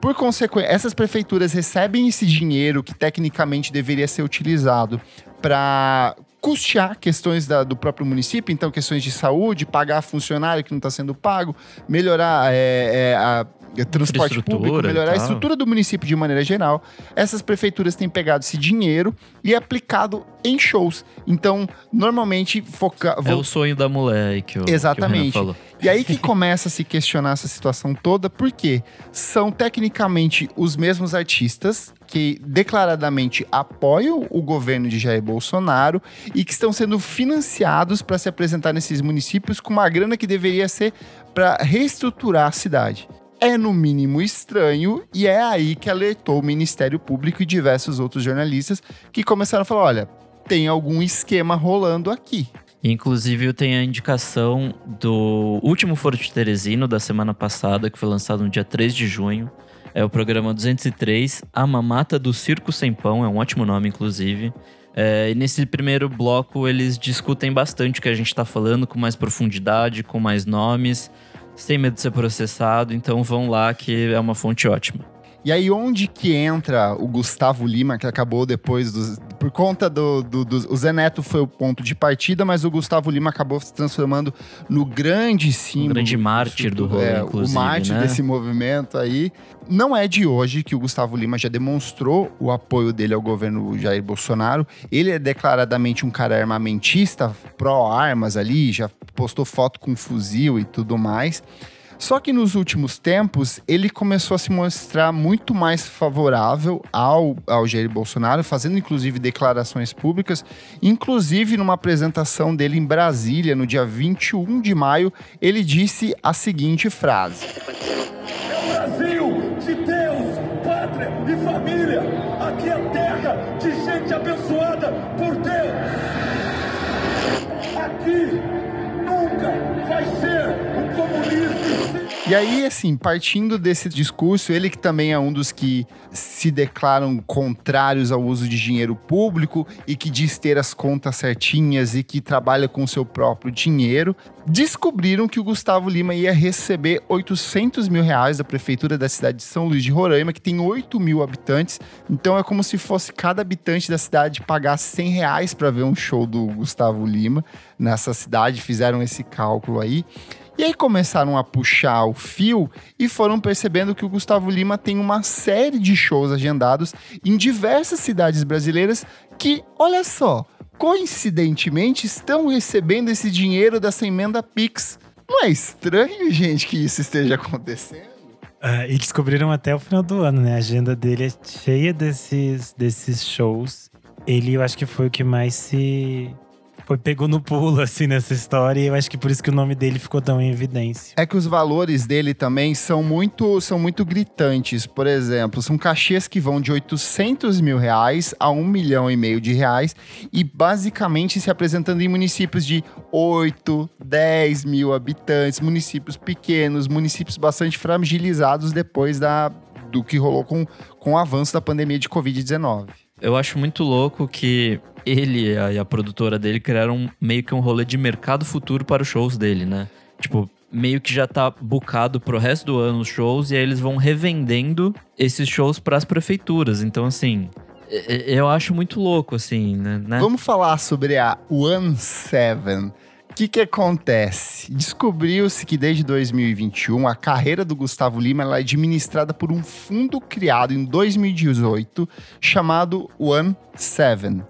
A: Por consequência, essas prefeituras recebem esse dinheiro que tecnicamente deveria ser utilizado para custear questões da, do próprio município, então questões de saúde, pagar funcionário que não está sendo pago, melhorar é, é, a transporte público, melhorar a estrutura do município de maneira geral. Essas prefeituras têm pegado esse dinheiro e aplicado em shows. Então, normalmente foca.
B: É o sonho da mulher que o
A: Exatamente.
B: Que o
A: e aí que começa a se questionar essa situação toda, porque são tecnicamente os mesmos artistas que declaradamente apoiam o governo de Jair Bolsonaro e que estão sendo financiados para se apresentar nesses municípios com uma grana que deveria ser para reestruturar a cidade é no mínimo estranho e é aí que alertou o Ministério Público e diversos outros jornalistas que começaram a falar: olha, tem algum esquema rolando aqui.
B: Inclusive, tem a indicação do último Foro de Teresino da semana passada, que foi lançado no dia 3 de junho. É o programa 203, A Mamata do Circo Sem Pão, é um ótimo nome, inclusive. É, e nesse primeiro bloco, eles discutem bastante o que a gente está falando, com mais profundidade, com mais nomes sem medo de ser processado, então vão lá que é uma fonte ótima.
A: E aí, onde que entra o Gustavo Lima, que acabou depois dos. Por conta do, do, do. O Zé Neto foi o ponto de partida, mas o Gustavo Lima acabou se transformando no grande símbolo. Um
B: grande mártir do rolê, é,
A: O mártir
B: né?
A: desse movimento aí. Não é de hoje que o Gustavo Lima já demonstrou o apoio dele ao governo Jair Bolsonaro. Ele é declaradamente um cara armamentista, pró-armas ali, já postou foto com fuzil e tudo mais. Só que nos últimos tempos, ele começou a se mostrar muito mais favorável ao, ao Jair Bolsonaro, fazendo inclusive declarações públicas, inclusive numa apresentação dele em Brasília, no dia 21 de maio, ele disse a seguinte frase:
H: É o Brasil de Deus, pátria e família. Aqui é terra de gente abençoada por Deus. Aqui nunca vai ser o comunismo.
A: E aí, assim, partindo desse discurso, ele que também é um dos que se declaram contrários ao uso de dinheiro público e que diz ter as contas certinhas e que trabalha com seu próprio dinheiro, descobriram que o Gustavo Lima ia receber 800 mil reais da prefeitura da cidade de São Luís de Roraima, que tem 8 mil habitantes. Então é como se fosse cada habitante da cidade pagar 100 reais para ver um show do Gustavo Lima nessa cidade. Fizeram esse cálculo aí. E aí começaram a puxar o fio e foram percebendo que o Gustavo Lima tem uma série de shows agendados em diversas cidades brasileiras que, olha só, coincidentemente estão recebendo esse dinheiro dessa emenda Pix. Não é estranho, gente, que isso esteja acontecendo?
C: Uh, e descobriram até o final do ano, né? A agenda dele é cheia desses, desses shows. Ele, eu acho que foi o que mais se foi pegou no pulo, assim, nessa história. E eu acho que por isso que o nome dele ficou tão em evidência.
A: É que os valores dele também são muito, são muito gritantes. Por exemplo, são cachês que vão de 800 mil reais a 1 milhão e meio de reais. E basicamente se apresentando em municípios de 8, 10 mil habitantes, municípios pequenos, municípios bastante fragilizados depois da, do que rolou com, com o avanço da pandemia de Covid-19.
B: Eu acho muito louco que ele e a, produtora dele criaram meio que um rolê de mercado futuro para os shows dele, né? Tipo, meio que já tá bucado pro resto do ano os shows e aí eles vão revendendo esses shows para as prefeituras. Então, assim, eu acho muito louco, assim, né?
A: Vamos falar sobre a One Seven. O que, que acontece? Descobriu-se que desde 2021 a carreira do Gustavo Lima é administrada por um fundo criado em 2018 chamado One Seven.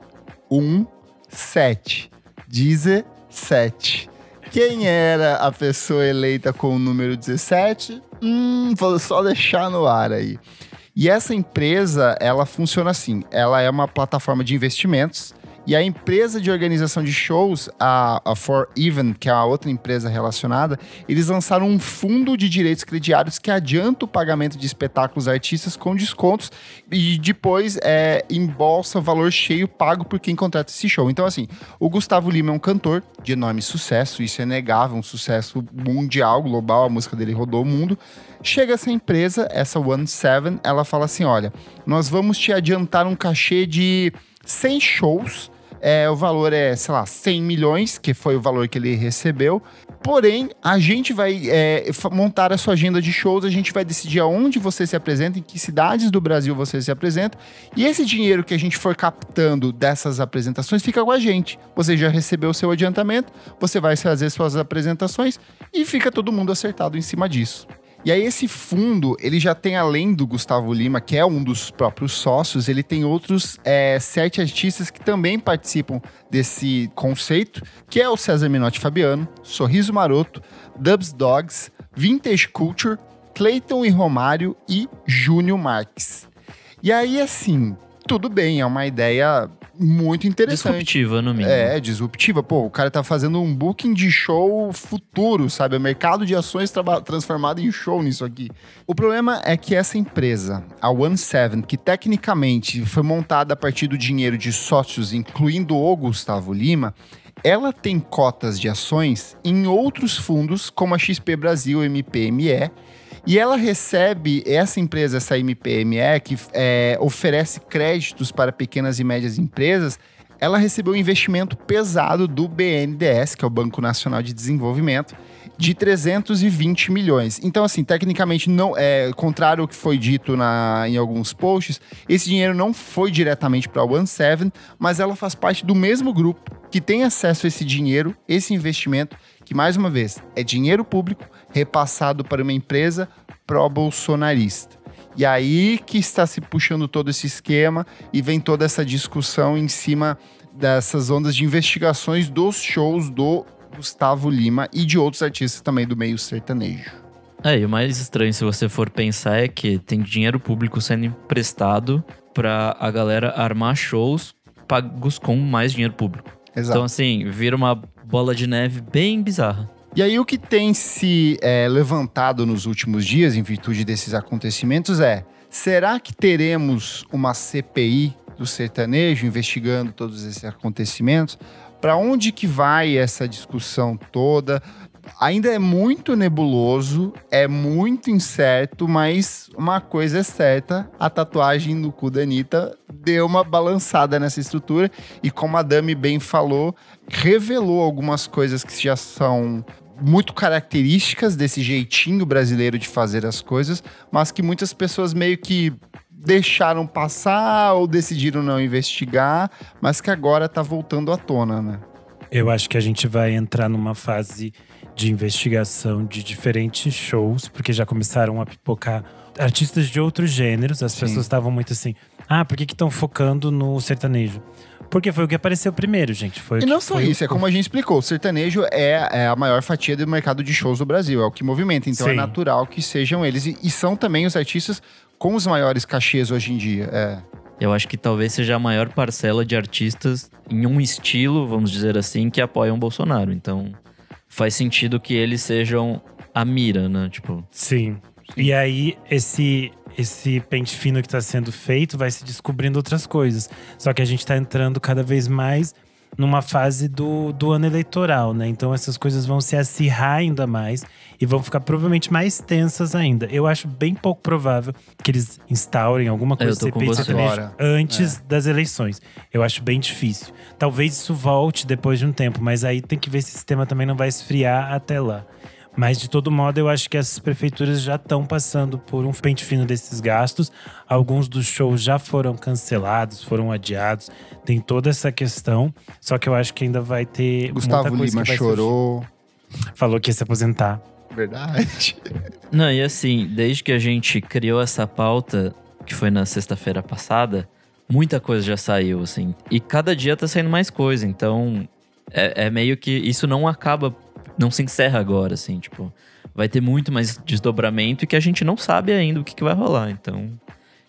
A: 1, 7. 17. Quem era a pessoa eleita com o número 17? Hum, vou só deixar no ar aí. E essa empresa, ela funciona assim: ela é uma plataforma de investimentos e a empresa de organização de shows, a, a For Even, que é a outra empresa relacionada, eles lançaram um fundo de direitos crediários que adianta o pagamento de espetáculos artistas com descontos e depois é, embolsa valor cheio pago por quem contrata esse show. Então, assim, o Gustavo Lima é um cantor de enorme sucesso, isso é negável, um sucesso mundial, global, a música dele rodou o mundo. Chega essa empresa, essa One Seven, ela fala assim: olha, nós vamos te adiantar um cachê de 100 shows é, o valor é, sei lá, 100 milhões, que foi o valor que ele recebeu. Porém, a gente vai é, montar a sua agenda de shows, a gente vai decidir aonde você se apresenta, em que cidades do Brasil você se apresenta. E esse dinheiro que a gente for captando dessas apresentações fica com a gente. Você já recebeu o seu adiantamento, você vai fazer suas apresentações e fica todo mundo acertado em cima disso. E aí esse fundo, ele já tem além do Gustavo Lima, que é um dos próprios sócios, ele tem outros é, sete artistas que também participam desse conceito, que é o César Minotti Fabiano, Sorriso Maroto, Dubs Dogs, Vintage Culture, Clayton e Romário e Júnior Marques. E aí, assim, tudo bem, é uma ideia muito interessante.
B: Disruptiva, no mínimo.
A: É, disruptiva. Pô, o cara tá fazendo um booking de show futuro, sabe? O mercado de ações transformado em show nisso aqui. O problema é que essa empresa, a One Seven, que tecnicamente foi montada a partir do dinheiro de sócios, incluindo o Gustavo Lima, ela tem cotas de ações em outros fundos, como a XP Brasil, MPME, e ela recebe, essa empresa, essa MPME, que é, oferece créditos para pequenas e médias empresas, ela recebeu um investimento pesado do BNDES, que é o Banco Nacional de Desenvolvimento, de 320 milhões. Então, assim, tecnicamente, não é contrário ao que foi dito na, em alguns posts, esse dinheiro não foi diretamente para a One Seven, mas ela faz parte do mesmo grupo que tem acesso a esse dinheiro, esse investimento, que mais uma vez é dinheiro público repassado para uma empresa pró-bolsonarista. E aí que está se puxando todo esse esquema e vem toda essa discussão em cima dessas ondas de investigações dos shows do Gustavo Lima e de outros artistas também do meio sertanejo.
B: É, e o mais estranho, se você for pensar, é que tem dinheiro público sendo emprestado para a galera armar shows pagos com mais dinheiro público. Exato. Então, assim, vira uma bola de neve bem bizarra.
A: E aí o que tem se é, levantado nos últimos dias, em virtude desses acontecimentos, é: será que teremos uma CPI do sertanejo investigando todos esses acontecimentos? Para onde que vai essa discussão toda? ainda é muito nebuloso, é muito incerto, mas uma coisa é certa: a tatuagem no cu da Anitta deu uma balançada nessa estrutura. E como a Dami bem falou, revelou algumas coisas que já são muito características desse jeitinho brasileiro de fazer as coisas, mas que muitas pessoas meio que deixaram passar ou decidiram não investigar, mas que agora tá voltando à tona, né?
C: Eu acho que a gente vai entrar numa fase de investigação de diferentes shows, porque já começaram a pipocar artistas de outros gêneros. As
A: Sim.
C: pessoas estavam muito assim: ah, por que estão focando no sertanejo? Porque foi o que apareceu primeiro, gente. Foi
A: E não só
C: foi
A: isso, é como a gente explicou, o sertanejo é, é a maior fatia do mercado de shows do Brasil, é o que movimenta, então é
C: Sim.
A: natural que sejam eles. E, e são também os artistas com os maiores cachês hoje em dia. É.
B: Eu acho que talvez seja a maior parcela de artistas em um estilo, vamos dizer assim, que apoiam o Bolsonaro. Então, faz sentido que eles sejam a mira, né? Tipo,
C: Sim. E aí, esse, esse pente fino que tá sendo feito vai se descobrindo outras coisas. Só que a gente tá entrando cada vez mais numa fase do, do ano eleitoral, né? Então essas coisas vão se acirrar ainda mais e vão ficar provavelmente mais tensas ainda. Eu acho bem pouco provável que eles instaurem alguma coisa de
B: com
C: CPI antes das eleições. Eu acho bem difícil. Talvez isso volte depois de um tempo, mas aí tem que ver se esse sistema também não vai esfriar até lá. Mas de todo modo, eu acho que essas prefeituras já estão passando por um pente fino desses gastos. Alguns dos shows já foram cancelados, foram adiados. Tem toda essa questão. Só que eu acho que ainda vai ter
A: Gustavo
C: muita coisa
A: Lima
C: que vai
A: chorou.
C: surgir. Falou que ia se aposentar.
A: Verdade.
B: Não, e assim, desde que a gente criou essa pauta, que foi na sexta-feira passada, muita coisa já saiu, assim. E cada dia tá saindo mais coisa, então é, é meio que isso não acaba, não se encerra agora, assim, tipo. Vai ter muito mais desdobramento e que a gente não sabe ainda o que, que vai rolar. Então,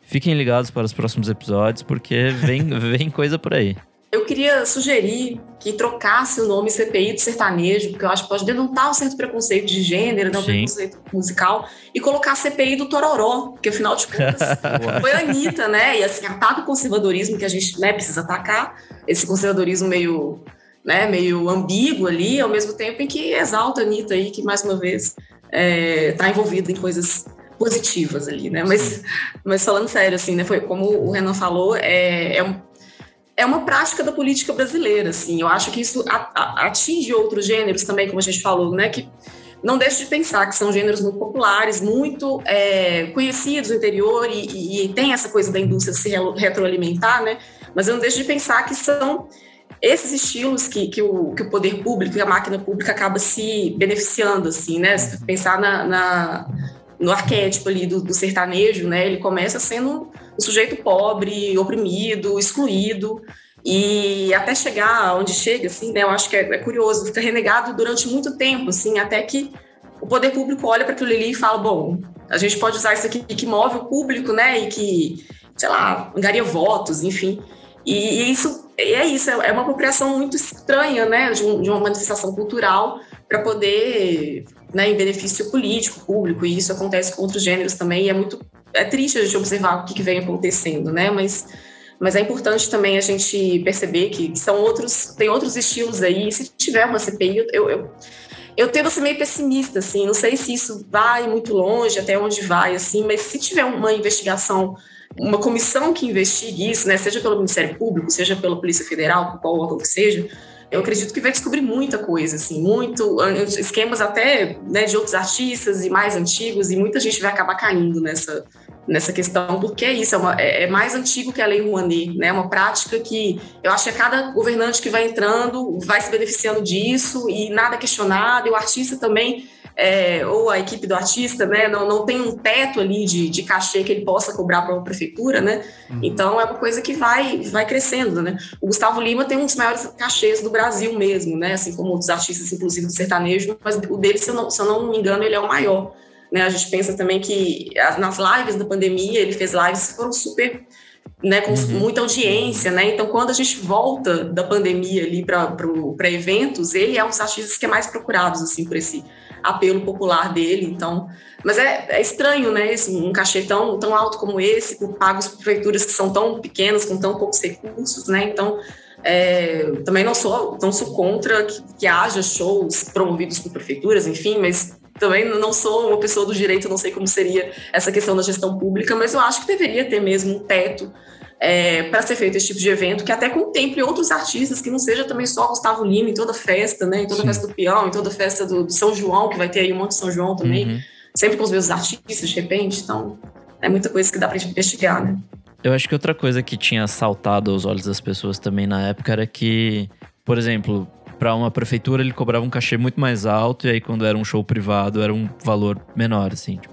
B: fiquem ligados para os próximos episódios, porque vem, vem coisa por aí.
D: Eu queria sugerir que trocasse o nome CPI do sertanejo, porque eu acho que pode denotar um certo preconceito de gênero, né, um
B: Sim.
D: preconceito musical, e colocar CPI do Tororó, porque afinal de contas foi a Anitta, né? E assim, ataca o conservadorismo que a gente né, precisa atacar, esse conservadorismo meio, né, meio ambíguo ali, ao mesmo tempo em que exalta a Anitta aí, que mais uma vez está envolvida em coisas positivas ali, né? Mas, mas falando sério, assim, né? Foi como o Renan falou, é, é um é uma prática da política brasileira, assim. Eu acho que isso a- a- atinge outros gêneros também, como a gente falou, né? Que não deixe de pensar que são gêneros muito populares, muito é, conhecidos no interior e, e- e tem essa coisa da indústria se retroalimentar, né? Mas eu não deixo de pensar que são esses estilos que, que, o, que o poder público e a máquina pública acaba se beneficiando, assim, né? Se pensar na, na- no arquétipo ali do, do sertanejo, né? Ele começa sendo um sujeito pobre, oprimido, excluído, e até chegar onde chega, assim, né? Eu acho que é, é curioso, fica renegado durante muito tempo, assim, até que o poder público olha para aquilo ali e fala, bom, a gente pode usar isso aqui que move o público, né? E que, sei lá, angaria votos, enfim. E, e isso e é isso, é uma apropriação muito estranha, né? De, um- de uma manifestação cultural para poder, né, em benefício político, público, e isso acontece com outros gêneros também, e é muito é triste a gente observar o que, que vem acontecendo, né? Mas, mas é importante também a gente perceber que são outros, tem outros estilos aí. Se tiver uma CPI, eu, eu, eu tendo a ser meio pessimista, assim. Não sei se isso vai muito longe, até onde vai, assim. Mas se tiver uma investigação, uma comissão que investigue isso, né? Seja pelo Ministério Público, seja pela Polícia Federal, por qual órgão que seja, eu acredito que vai descobrir muita coisa, assim, muito esquemas até né, de outros artistas e mais antigos, e muita gente vai acabar caindo nessa, nessa questão, porque é isso, é, uma, é, é mais antigo que a Lei Rouanet, né? Uma prática que eu acho que a cada governante que vai entrando vai se beneficiando disso e nada questionado, e o artista também. É, ou a equipe do artista, né, não, não tem um teto ali de, de cachê que ele possa cobrar para a prefeitura, né? Uhum. Então é uma coisa que vai, vai crescendo, né? O Gustavo Lima tem um dos maiores cachês do Brasil mesmo, né? Assim como outros artistas, inclusive do sertanejo, mas o dele, se eu não, se eu não me engano, ele é o maior. Né? A gente pensa também que nas lives da pandemia, ele fez lives que foram super né, com uhum. muita audiência, né? Então, quando a gente volta da pandemia ali para eventos, ele é um dos artistas que é mais procurados assim por esse apelo popular dele. Então, mas é, é estranho, né? Esse, um cachê tão, tão alto como esse, por pagos por prefeituras que são tão pequenas, com tão poucos recursos, né? Então, É, também não sou, não sou contra que, que haja shows promovidos por prefeituras, enfim, mas também não sou uma pessoa do direito, não sei como seria essa questão da gestão pública, mas eu acho que deveria ter mesmo um teto é, para ser feito esse tipo de evento, que até contemple outros artistas, que não seja também só Gustavo Lima em toda festa, né? Em toda Sim. festa do peão, em toda festa do, do, São João, que vai ter aí um monte de São João também, uhum. sempre com os meus artistas, de repente. Então, é muita coisa que dá para investigar, né?
B: Eu acho que outra coisa que tinha saltado aos olhos das pessoas também na época era que, por exemplo, para uma prefeitura ele cobrava um cachê muito mais alto, e aí quando era um show privado era um valor menor, assim, tipo.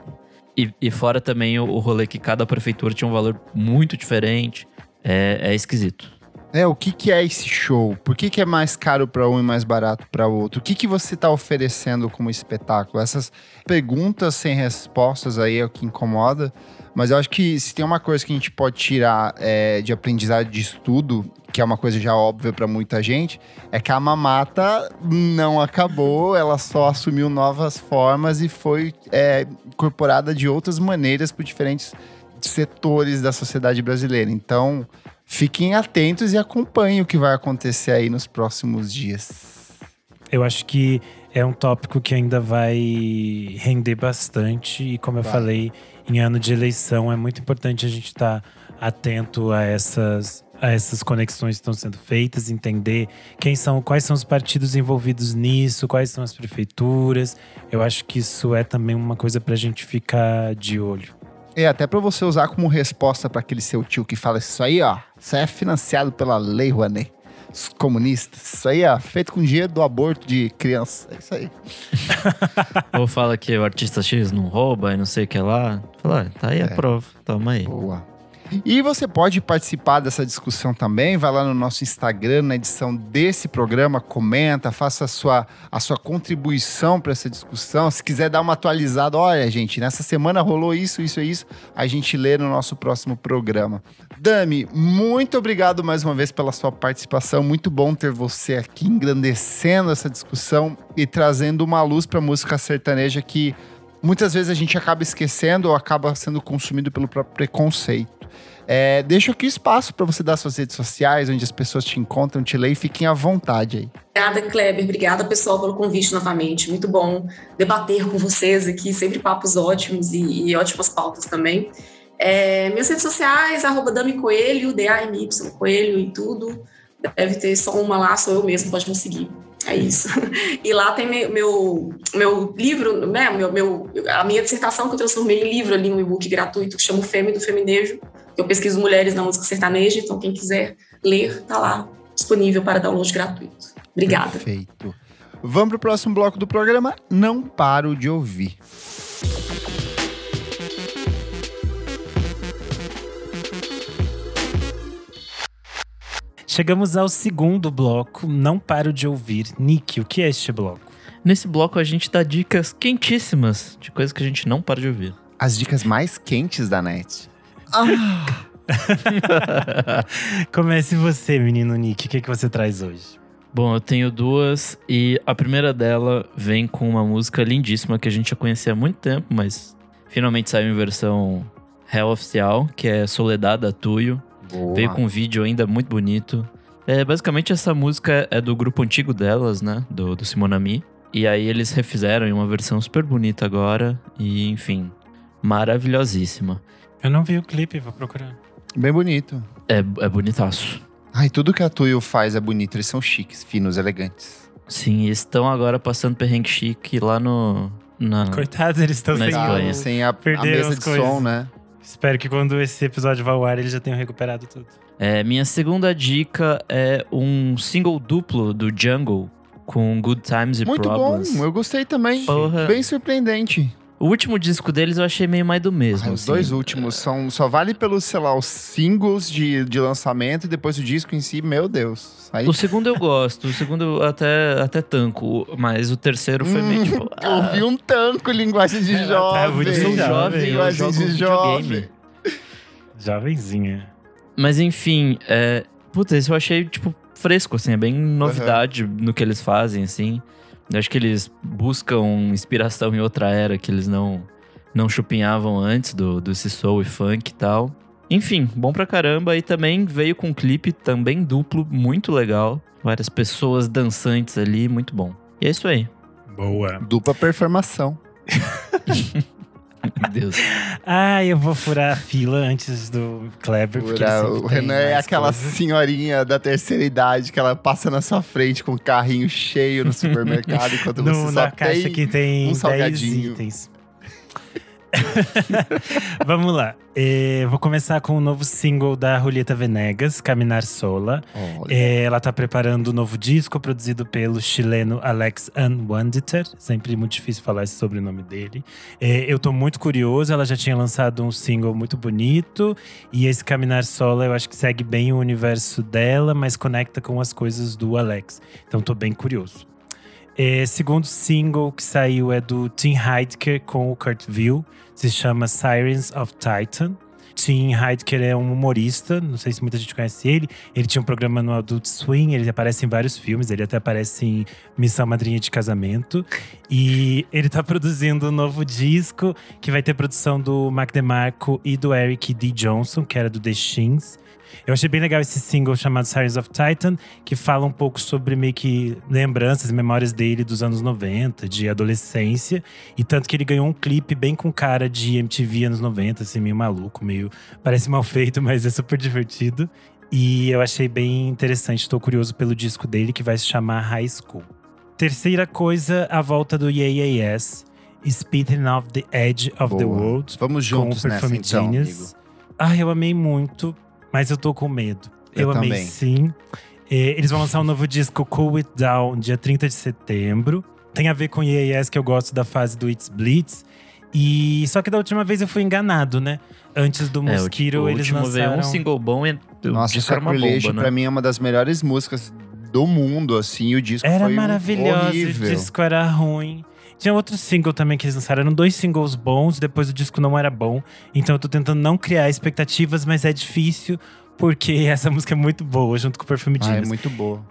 B: E, e fora também o, o rolê que cada prefeitura tinha um valor muito diferente. É, é esquisito.
A: É, o que, que é esse show? Por que, que é mais caro para um e mais barato para outro? O que, que você está oferecendo como espetáculo? Essas perguntas sem respostas aí é o que incomoda. Mas eu acho que se tem uma coisa que a gente pode tirar é, de aprendizado de estudo, que é uma coisa já óbvia para muita gente, é que a mamata não acabou, ela só assumiu novas formas e foi é, incorporada de outras maneiras por diferentes setores da sociedade brasileira. Então, fiquem atentos e acompanhem o que vai acontecer aí nos próximos dias.
C: Eu acho que é um tópico que ainda vai render bastante e como eu vai. falei, em ano de eleição é muito importante a gente estar tá atento a essas a essas conexões que estão sendo feitas, entender quem são, quais são os partidos envolvidos nisso, quais são as prefeituras. Eu acho que isso é também uma coisa para a gente ficar de olho.
A: É, até para você usar como resposta para aquele seu tio que fala isso aí, ó. Isso aí é financiado pela Lei Rouanet. Os comunistas. Isso aí, ó, feito com dinheiro do aborto de criança. É isso aí.
B: Ou fala que o artista X não rouba e não sei o que lá. Fala, ah, tá aí é. a prova. Toma aí.
A: Boa. E você pode participar dessa discussão também, vai lá no nosso Instagram, na edição desse programa, comenta, faça a sua, a sua contribuição para essa discussão. Se quiser dar uma atualizada, olha, gente, nessa semana rolou isso, isso e isso, a gente lê no nosso próximo programa. Dami, muito obrigado mais uma vez pela sua participação. Muito bom ter você aqui engrandecendo essa discussão e trazendo uma luz para a música sertaneja que muitas vezes a gente acaba esquecendo ou acaba sendo consumido pelo próprio preconceito. É, deixo aqui espaço para você dar suas redes sociais, onde as pessoas te encontram, te leem, fiquem à vontade aí.
D: Obrigada, Kleber. Obrigada, pessoal, pelo convite novamente. Muito bom debater com vocês aqui, sempre papos ótimos e, e ótimas pautas também. É, minhas redes sociais, arroba Dami Coelho, D-A-M-Y Coelho e tudo. Deve ter só uma lá, sou eu mesmo, pode me seguir. É isso. E lá tem meu, meu, meu livro, né? Meu, meu, a minha dissertação que eu transformei em livro ali, um e-book gratuito que chama o Fêmea do Feminejo. Eu pesquiso mulheres na música sertaneja, então quem quiser ler, tá lá disponível para download gratuito. Obrigada.
A: Perfeito. Vamos para o próximo bloco do programa. Não paro de ouvir.
C: Chegamos ao segundo bloco, Não Paro de Ouvir. Nick, o que é este bloco?
B: Nesse bloco a gente dá dicas quentíssimas de coisas que a gente não para de ouvir.
A: As dicas mais quentes da net. Ah.
C: Comece você, menino Nick. O que, que você traz hoje?
B: Bom, eu tenho duas e a primeira dela vem com uma música lindíssima que a gente já conhecia há muito tempo, mas finalmente saiu em versão real oficial, que é Soledad Tuyo. Boa. Veio com um vídeo ainda muito bonito. É, basicamente, essa música é do grupo antigo delas, né? Do, do Simonami. E aí eles refizeram em uma versão super bonita agora. E, enfim, maravilhosíssima.
C: Eu não vi o clipe, vou procurar.
A: Bem bonito.
B: É, é bonitaço.
A: Ai, tudo que a Tuyo faz é bonito. Eles são chiques, finos, elegantes.
B: Sim, estão agora passando perrengue chique lá no. Na,
C: Coitados, eles estão sem,
A: sem a, a mesa de coisas. som, né?
C: Espero que quando esse episódio vá ao ar, eles já tenham recuperado tudo.
B: É, minha segunda dica é um single duplo do Jungle com Good Times e
A: Muito
B: Problems.
A: Muito bom, eu gostei também. Porra. Bem surpreendente.
B: O último disco deles eu achei meio mais do mesmo. Ah,
A: os assim. dois últimos são só vale pelos, sei lá, os singles de, de lançamento e depois o disco em si, meu Deus.
B: Aí... O segundo eu gosto, o segundo até, até tanco, mas o terceiro foi meio tipo.
A: Ah. Ouvi um tanco, linguagem de é, jovem.
B: Eu sou jovem, linguagem eu jogo de jovem.
C: Jovenzinha.
B: Mas enfim, é. Puta, esse eu achei, tipo, fresco, assim, é bem novidade uhum. no que eles fazem, assim. Eu acho que eles buscam inspiração em outra era que eles não não chupinhavam antes do, do soul e funk e tal. Enfim, bom pra caramba. E também veio com um clipe também duplo, muito legal. Várias pessoas dançantes ali, muito bom. E é isso aí.
C: Boa.
A: Dupla performação.
B: Meu Deus.
C: Ah, eu vou furar a fila antes do Kleber, porque sempre
A: o Renan é aquela
C: coisa.
A: senhorinha da terceira idade que ela passa na sua frente com um carrinho cheio no supermercado enquanto
C: No-
A: você só
C: na caixa
A: tem
C: que tem
A: um
C: 10
A: salgadinho.
C: itens. Vamos lá. Eh, vou começar com o novo single da Julieta Venegas, Caminar Sola. Eh, ela tá preparando um novo disco produzido pelo chileno Alex Unwanditer. Sempre muito difícil falar esse sobrenome dele. Eh, eu tô muito curioso, ela já tinha lançado um single muito bonito. E esse Caminar Sola eu acho que segue bem o universo dela, mas conecta com as coisas do Alex. Então tô bem curioso. É, segundo single que saiu é do Tim Heidecker com o Kurt Vile, se chama Sirens of Titan. Tim Heidecker é um humorista, não sei se muita gente conhece ele. Ele tinha um programa no Adult Swim, ele aparece em vários filmes, ele até aparece em Missão Madrinha de Casamento. E ele tá produzindo um novo disco que vai ter produção do Mac DeMarco e do Eric D. Johnson, que era do The Shins. Eu achei bem legal esse single chamado Sirens of Titan, que fala um pouco sobre meio que lembranças e memórias dele dos anos 90, de adolescência. E tanto que ele ganhou um clipe bem com cara de MTV anos 90, assim, meio maluco, meio. Parece mal feito, mas é super divertido. E eu achei bem interessante, estou curioso pelo disco dele, que vai se chamar High School. Terceira coisa, a volta do Yeah Yes, Spitting of the Edge of the
A: Boa.
C: World.
A: Vamos
C: com o
A: juntos nessa então, amigo.
C: Ah, eu amei muito, mas eu tô com medo.
A: Eu
C: Eu, amei
A: também.
C: sim. É, eles vão lançar um novo disco, Cool It Down, dia 30 de setembro. Tem a ver com IAS, que eu gosto da fase do It's Blitz. E só que da última vez eu fui enganado, né? Antes do
B: É, o,
C: Mosquito,
B: o
C: eles lançaram…
B: veio um single bom e o
A: Nossa,
B: era uma
A: Sacrilege
B: bomba, né?
A: pra mim é uma das melhores músicas do mundo, assim. E o disco
C: Era
A: foi
C: maravilhoso,
A: horrível.
C: o disco era ruim. Tinha outro single também que eles lançaram. Eram dois singles bons, depois o disco não era bom. Então eu tô tentando não criar expectativas, mas é difícil, porque essa música é muito boa, junto com o Perfume
A: Ah, é muito boa.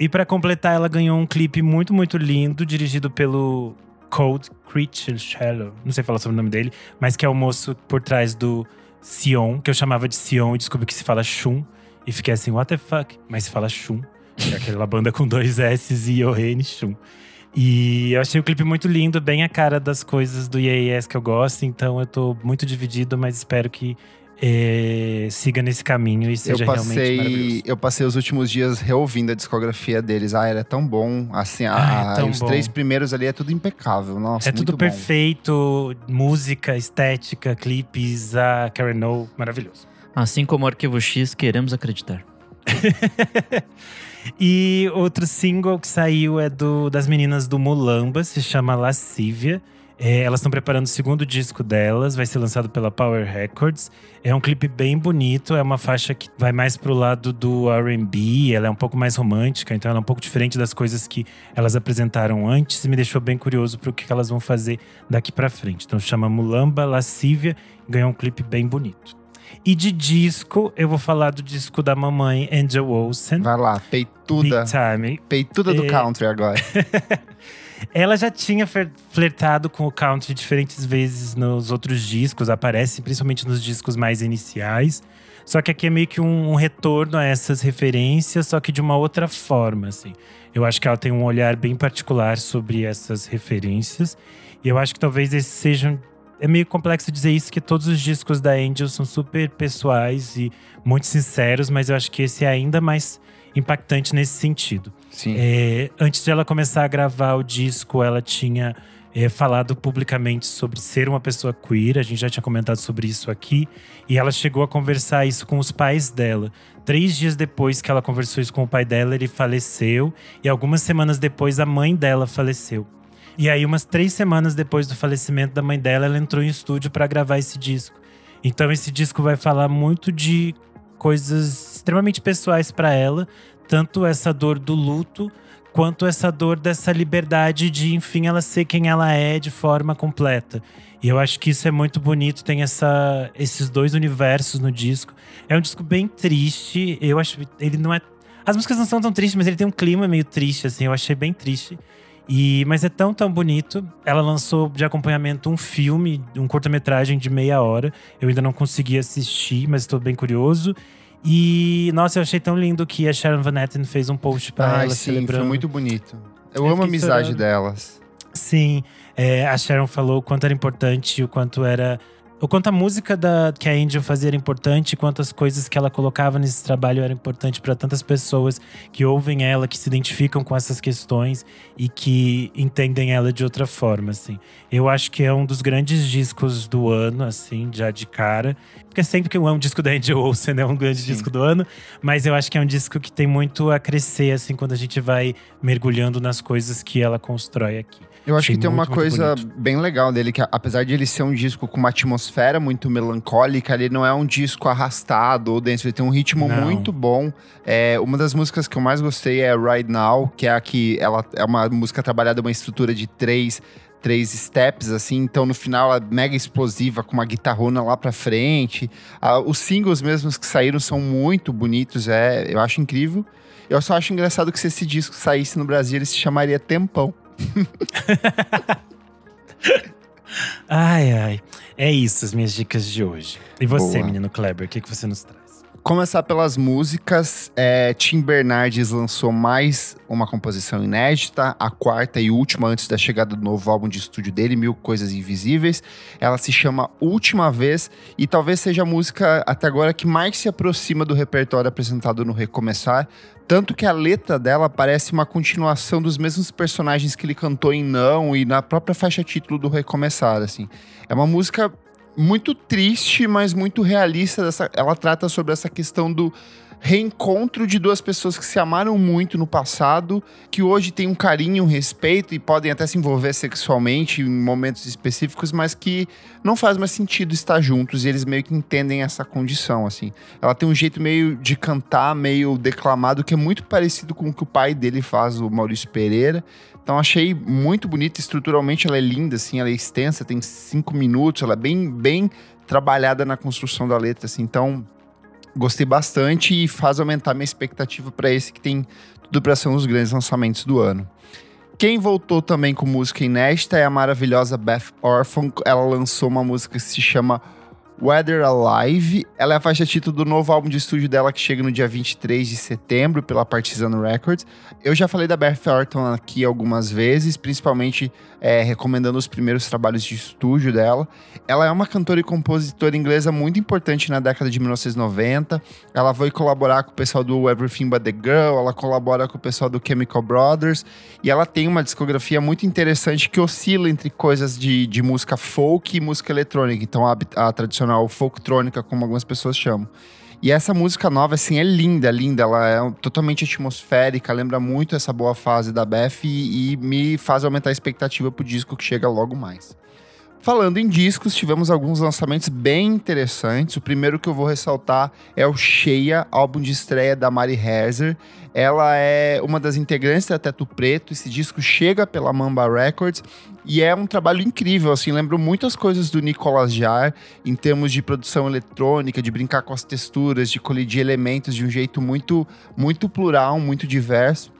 C: E pra completar, ela ganhou um clipe muito, muito lindo, dirigido pelo Cold Creature Shallow. Não sei falar sobre o nome dele, mas que é o moço por trás do Sion, que eu chamava de Sion e descobri que se fala Shun. E fiquei assim, what the fuck? Mas se fala Shun. É aquela banda com dois S e O-N, Shun. E eu achei o clipe muito lindo, bem a cara das coisas do IAS que eu gosto. Então eu tô muito dividido, mas espero que eh, siga nesse caminho e seja
A: eu
C: realmente
A: passei,
C: maravilhoso.
A: eu passei os últimos dias reouvindo a discografia deles. Ah, era tão bom. Assim,
C: Ah,
A: a-
C: é tão
A: os
C: bom.
A: três primeiros ali é tudo impecável. Nossa,
C: É tudo
A: bom.
C: perfeito, música, estética, clipes, a Karen O, maravilhoso.
B: Assim como o Arquivo X, queremos acreditar.
C: E outro single que saiu é do das meninas do Mulamba, se chama Lascívia. É, elas estão preparando o segundo disco delas, vai ser lançado pela Power Records. É um clipe bem bonito, é uma faixa que vai mais pro lado do R&B, ela é um pouco mais romântica, então ela é um pouco diferente das coisas que elas apresentaram antes e me deixou bem curioso pro que elas vão fazer daqui pra frente. Então chama Mulamba Lascívia, ganhou um clipe bem bonito. E de disco, eu vou falar do disco da mamãe Angel Olsen.
A: Vai lá, peituda.
C: Big Time.
A: Peituda do
C: É.
A: country agora.
C: Ela já tinha flertado com o country diferentes vezes nos outros discos, aparece principalmente nos discos mais iniciais. Só que aqui é meio que um, um retorno a essas referências, só que de uma outra forma, assim. Eu acho que ela tem um olhar bem particular sobre essas referências. E eu acho que talvez esse seja. É meio complexo dizer isso, que todos os discos da Angel são super pessoais e muito sinceros, mas eu acho que esse é ainda mais impactante nesse sentido.
A: Sim.
C: É, antes de ela começar a gravar o disco, ela tinha é, falado publicamente sobre ser uma pessoa queer. A gente já tinha comentado sobre isso aqui. E ela chegou a conversar isso com os pais dela. Três dias depois que ela conversou isso com o pai dela, ele faleceu. E algumas semanas depois, a mãe dela faleceu. E aí, umas três semanas depois do falecimento da mãe dela, ela entrou em estúdio para gravar esse disco. Então, esse disco vai falar muito de coisas extremamente pessoais para ela, tanto essa dor do luto, quanto essa dor dessa liberdade de, enfim, ela ser quem ela é de forma completa. E eu acho que isso é muito bonito, tem essa, esses dois universos no disco. É um disco bem triste, eu acho ele não é. As músicas não são tão tristes, mas ele tem um clima meio triste, assim, eu achei bem triste. E, mas é tão, tão bonito. Ela lançou de acompanhamento um filme, um curta-metragem de meia hora. Eu ainda não consegui assistir, mas estou bem curioso. E, nossa, eu achei tão lindo que a Sharon Van Etten fez um post pra
A: Ai,
C: ela
A: sim,
C: celebrando.
A: foi muito bonito. Eu,
C: Eu
A: amo a amizade
C: chorando.
A: delas.
C: Sim, é, a Sharon falou o quanto era importante, o quanto era. O quanto a música da, que a Angel fazia era importante, quantas coisas que ela colocava nesse trabalho era importante para tantas pessoas que ouvem ela, que se identificam com essas questões e que entendem ela de outra forma, assim. Eu acho que é um dos grandes discos do ano, assim, já de cara. Porque sempre que é um disco da Angel Olsen é um grande
A: Sim.
C: disco do ano, mas eu acho que é um disco que tem muito a crescer, assim, quando a gente vai mergulhando nas coisas que ela constrói aqui.
A: Eu acho
C: Achei
A: que tem uma
C: muito, muito
A: coisa bem legal dele, que apesar de ele ser um disco com uma atmosfera muito melancólica, ele não é um disco arrastado ou denso, ele tem um ritmo
C: Não.
A: muito bom. É, uma das músicas que eu mais gostei é Right Now, que é a que ela é uma música trabalhada uma estrutura de três três steps, assim, então no final ela é mega explosiva, com uma guitarrona lá pra frente. Ah, os singles mesmos que saíram são muito bonitos, é, eu acho incrível. Eu só acho engraçado que se esse disco saísse no Brasil, ele se chamaria Tempão.
C: Ai, ai. É isso, as minhas dicas de hoje. E você,
A: Boa.
C: menino Kleber, o que, que você nos traz?
A: Começar pelas músicas, é, Tim Bernardes lançou mais uma composição inédita, a quarta e última antes da chegada do novo álbum de estúdio dele, Mil Coisas Invisíveis. Ela se chama Última Vez e talvez seja a música até agora que mais se aproxima do repertório apresentado no Recomeçar. Tanto que a letra dela parece uma continuação dos mesmos personagens que ele cantou em Não e na própria faixa título do Recomeçar, assim. É uma música muito triste, mas muito realista. Dessa, ela trata sobre essa questão do reencontro de duas pessoas que se amaram muito no passado, que hoje têm um carinho, um respeito e podem até se envolver sexualmente em momentos específicos, mas que não faz mais sentido estar juntos e eles meio que entendem essa condição, assim. Ela tem um jeito meio de cantar, meio declamado, que é muito parecido com o que o pai dele faz, o Maurício Pereira. Então achei muito bonita, estruturalmente ela é linda, assim, ela é extensa, tem cinco minutos, ela é bem, bem trabalhada na construção da letra, assim, então gostei bastante e faz aumentar minha expectativa para esse que tem tudo para ser um dos grandes lançamentos do ano. Quem voltou também com música inédita é a maravilhosa Beth Orphan. Ela lançou uma música que se chama Weather Alive. Ela é a faixa título do novo álbum de estúdio dela que chega no dia 23 de setembro pela Partisan Records. Eu já falei da Beth Orton aqui algumas vezes, principalmente é, recomendando os primeiros trabalhos de estúdio dela. Ela é uma cantora e compositora inglesa muito importante na década de 1990. Ela foi colaborar com o pessoal do Everything But The Girl, ela colabora com o pessoal do Chemical Brothers, e ela tem uma discografia muito interessante que oscila entre coisas de, de música folk e música eletrônica. Então, a, a tradicional folktrônica, como algumas pessoas chamam. E essa música nova, assim, é linda, linda. Ela é totalmente atmosférica, lembra muito essa boa fase da Beth e, e me faz aumentar a expectativa pro disco que chega logo mais. Falando em discos, tivemos alguns lançamentos bem interessantes. O primeiro que eu vou ressaltar é o Cheia, álbum de estreia da Mari Herzer. Ela é uma das integrantes da Teto Preto. Esse disco chega pela Mamba Records e é um trabalho incrível. Assim, lembro muitas coisas do Nicolas Jar em termos de produção eletrônica, de brincar com as texturas, de colidir elementos de um jeito muito, muito plural, muito diverso.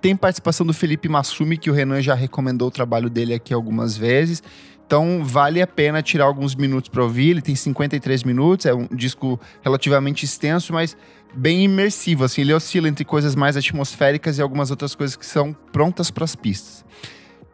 A: Tem participação do Felipe Massumi, que o Renan já recomendou o trabalho dele aqui algumas vezes. Então vale a pena tirar alguns minutos para ouvir. Ele tem 53 minutos, é um disco relativamente extenso, mas bem imersivo. Assim, ele oscila entre coisas mais atmosféricas e algumas outras coisas que são prontas para as pistas.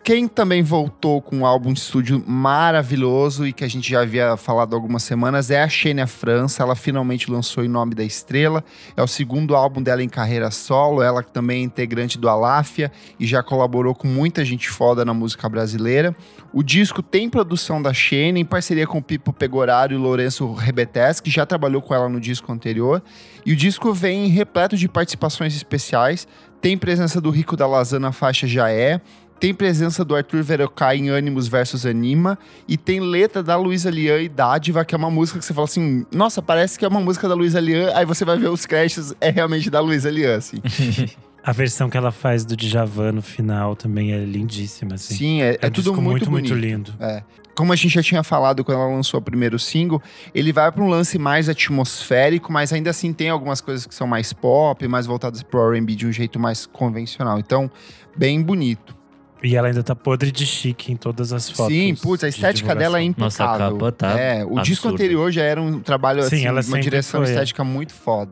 A: Quem também voltou com um álbum de estúdio maravilhoso e que a gente já havia falado algumas semanas é a Xênia França. Ela finalmente lançou Em Nome da Estrela. É o segundo álbum dela em carreira solo. Ela também é integrante do Aláfia e já colaborou com muita gente foda na música brasileira. O disco tem produção da Xênia em parceria com o Pipo Pegoraro e Lourenço Rebetes, que já trabalhou com ela no disco anterior. E o disco vem repleto de participações especiais. Tem presença do Rico da Lazana na faixa Já É. Tem presença do Arthur Verocai em Animus versus Anima. E tem letra da Luísa Lian e Dádiva, que é uma música que você fala assim: nossa, parece que é uma música da Luísa Lian. Aí você vai ver os créditos, é realmente da Luísa Lian, assim.
C: A versão que ela faz do Djavan no final também é lindíssima, assim.
A: Sim, é, é
C: um
A: tudo muito,
C: muito,
A: bonito.
C: lindo.
A: É. Como a gente já tinha falado quando ela lançou o primeiro single, ele vai para um lance mais atmosférico, mas ainda assim tem algumas coisas que são mais pop, mais voltadas pro R&B de um jeito mais convencional. Então, bem bonito.
C: E ela ainda tá podre de chique em todas as fotos.
A: Sim, putz, a
C: de
A: estética dela é
C: divulgação.
B: Nossa, a
A: impecável.
B: capa tá
A: É, o disco anterior já era um trabalho
C: Sim,
A: assim,
C: ela
A: uma direção
C: foi, é.
A: estética muito foda.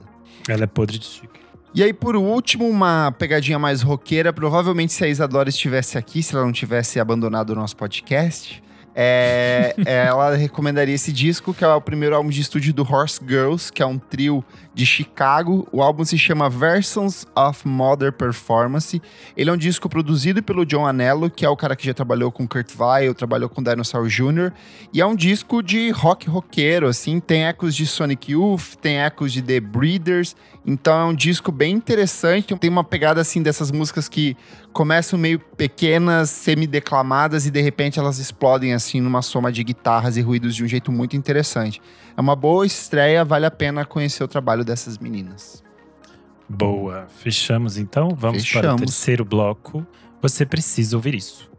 C: Ela é podre de chique.
A: E aí, por último, uma pegadinha mais roqueira. Provavelmente, se a Isadora estivesse aqui, se ela não tivesse abandonado o nosso podcast, é, ela recomendaria esse disco, que é o primeiro álbum de estúdio do Horse Girls, que é um trio de Chicago. O álbum se chama Versions of Modern Performance. Ele é um disco produzido pelo John Anello, que é o cara que já trabalhou com Kurt Weill, trabalhou com Dinosaur Jr. E é um disco de rock roqueiro, assim. Tem ecos de Sonic Youth, tem ecos de The Breeders. Então é um disco bem interessante. Tem uma pegada assim dessas músicas que começam meio pequenas, semi-declamadas e de repente elas explodem assim numa soma de guitarras e ruídos de um jeito muito interessante. É uma boa estreia, vale a pena conhecer o trabalho dessas meninas.
C: Boa. Fechamos então? Vamos para o
A: Fechamos.
C: terceiro bloco. Você precisa ouvir isso.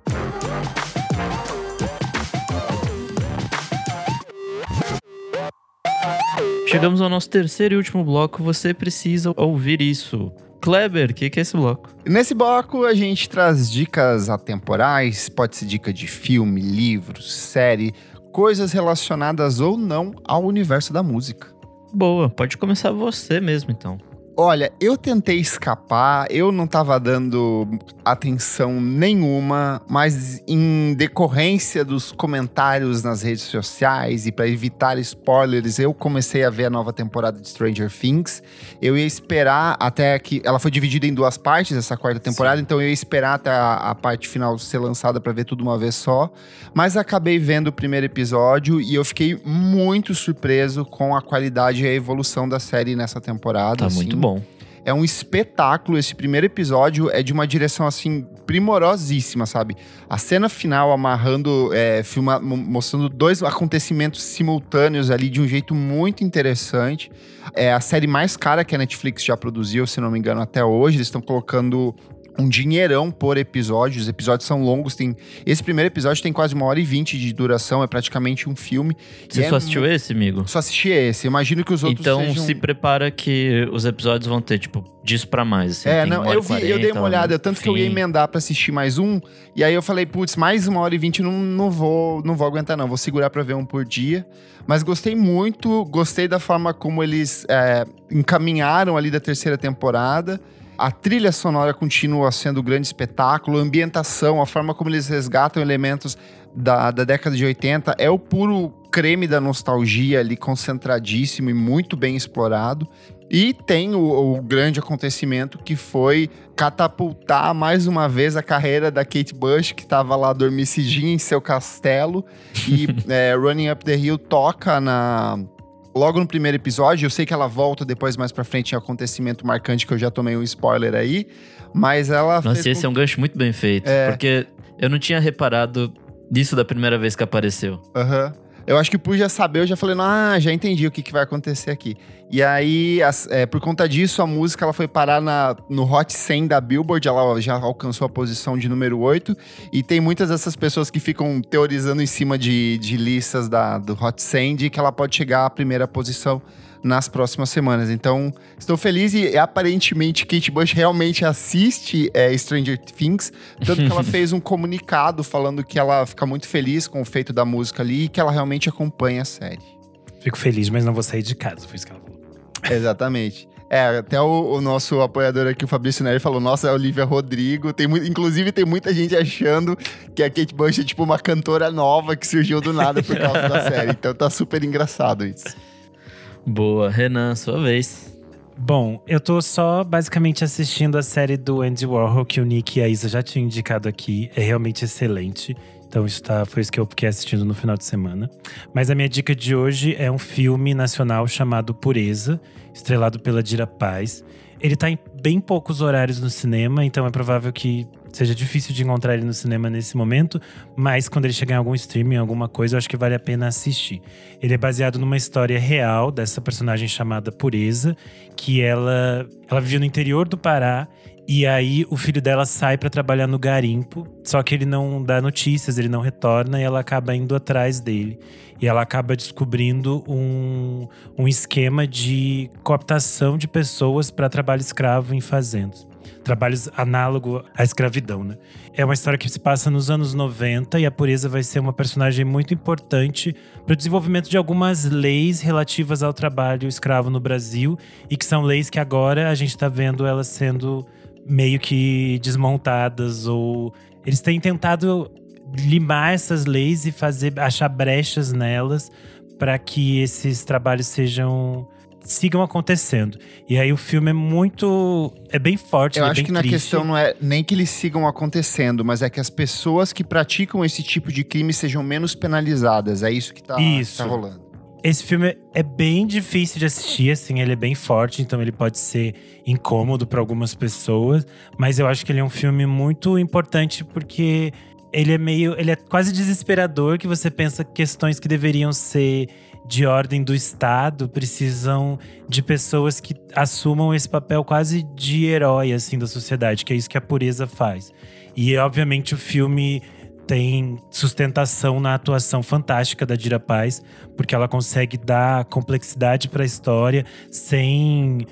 B: Chegamos ao nosso terceiro e último bloco. Você precisa ouvir isso. Kleber, o que, que é esse bloco?
A: Nesse bloco a gente traz dicas atemporais, pode ser dica de filme, livro, série, coisas relacionadas ou não ao universo da música.
B: Boa, pode começar você mesmo então.
A: Olha, eu tentei escapar, eu não tava dando atenção nenhuma, mas em decorrência dos comentários nas redes sociais e para evitar spoilers, eu comecei a ver a nova temporada de Stranger Things. Eu ia esperar até que ela foi dividida em duas partes essa quarta temporada, então eu ia esperar até a, a parte final ser lançada para ver tudo uma vez só. Mas acabei vendo o primeiro episódio e eu fiquei muito surpreso com a qualidade e a evolução da série nessa temporada.
B: Tá
A: assim.
B: muito bom.
A: É um espetáculo. Esse primeiro episódio é de uma direção assim primorosíssima, sabe? A cena final amarrando, é, filma, mo- mostrando dois acontecimentos simultâneos ali de um jeito muito interessante. É a série mais cara que a Netflix já produziu, se não me engano, até hoje. Eles estão colocando um dinheirão por episódio. Os episódios são longos. Tem esse primeiro episódio tem quase uma hora e vinte de duração. É praticamente um filme.
B: Você
A: é
B: só assistiu
A: mu-
B: esse, amigo?
A: Só assisti esse. Imagino que os outros
B: Então
A: sejam...
B: se prepara que os episódios vão ter, tipo, disso pra mais. assim,
A: É, não, eu vi, eu
B: 40
A: dei uma olhada, tanto que eu ia
B: fim.
A: emendar pra assistir mais um, e aí eu falei, putz, mais uma hora e vinte não, não vou, não vou aguentar não, vou segurar pra ver um por dia. Mas gostei muito, gostei da forma como eles é, encaminharam ali da terceira temporada. A trilha sonora continua sendo um grande espetáculo, a ambientação, a forma como eles resgatam elementos da, da década de 80 é o puro creme da nostalgia ali, concentradíssimo e muito bem explorado. E tem o, o grande acontecimento que foi catapultar mais uma vez a carreira da Kate Bush, que estava lá adormecidinha em seu castelo. E é, Running Up the Hill toca na. Logo no primeiro episódio, eu sei que ela volta depois mais pra frente em acontecimento marcante, que eu já tomei um spoiler aí. Mas ela
B: Nossa, esse
A: com
B: é um gancho muito bem feito.
A: É.
B: Porque eu não tinha reparado nisso da primeira vez que apareceu.
A: Aham. Eu acho que por já saber, eu já falei, ah, já entendi o que, que vai acontecer aqui. E aí, as- é, por conta disso, a música ela foi parar na, no Hot 100 da Billboard, ela já alcançou a posição de número 8. E tem muitas dessas pessoas que ficam teorizando em cima de, de listas da, do Hot 100 de que ela pode chegar à primeira posição nas próximas semanas. Então, estou feliz e aparentemente Kate Bush realmente assiste é, Stranger Things, tanto que ela fez um comunicado falando que ela fica muito feliz com o feito da música ali e que ela realmente acompanha a série.
C: Fico feliz, mas não vou sair de casa. Foi isso que ela falou.
A: Exatamente. É, até o, o nosso apoiador aqui, o Fabrício Neri, falou: Nossa, é a Olivia Rodrigo. Tem, mu- inclusive, tem muita gente achando que a Kate Bush é tipo uma cantora nova que surgiu do nada por causa da série. Então tá super engraçado isso.
B: Boa, Renan, sua vez.
C: Bom, eu tô só basicamente assistindo a série do Andy Warhol, que o Nick e a Isa já tinham indicado aqui. É realmente excelente. Então, isso tá, foi isso que eu fiquei assistindo no final de semana. Mas a minha dica de hoje é um filme nacional chamado Pureza, estrelado pela Dira Paz. Ele tá em bem poucos horários no cinema, então é provável que seja difícil de encontrar ele no cinema nesse momento, mas quando ele chegar em algum streaming, alguma coisa, eu acho que vale a pena assistir. Ele é baseado numa história real dessa personagem chamada Pureza, que ela, ela vivia no interior do Pará e aí o filho dela sai para trabalhar no garimpo, só que ele não dá notícias, ele não retorna e ela acaba indo atrás dele. E ela acaba descobrindo um, um esquema de cooptação de pessoas para trabalho escravo em fazendas. Trabalhos análogo à escravidão, né? É uma história que se passa nos anos 90 e a Pureza vai ser uma personagem muito importante para o desenvolvimento de algumas leis relativas ao trabalho escravo no Brasil e que são leis que agora a gente está vendo elas sendo meio que desmontadas ou eles têm tentado limar essas leis e fazer achar brechas nelas para que esses trabalhos sejam sigam acontecendo. E aí o filme é muito. É bem forte.
A: Eu
C: é
A: acho que na
C: triste.
A: questão não é nem que eles sigam acontecendo, mas é que as pessoas que praticam esse tipo de crime sejam menos penalizadas. É isso que tá,
C: Isso.
A: tá rolando.
C: Esse filme é bem difícil de assistir, assim, ele é bem forte, então ele pode ser incômodo para algumas pessoas, mas eu acho que ele é um filme muito importante porque ele é meio, ele é quase desesperador que você pensa que questões que deveriam ser de ordem do Estado precisam de pessoas que assumam esse papel quase de herói assim da sociedade, que é isso que a pureza faz. E obviamente o filme tem sustentação na atuação fantástica da Dira Paz, porque ela consegue dar complexidade para a história sem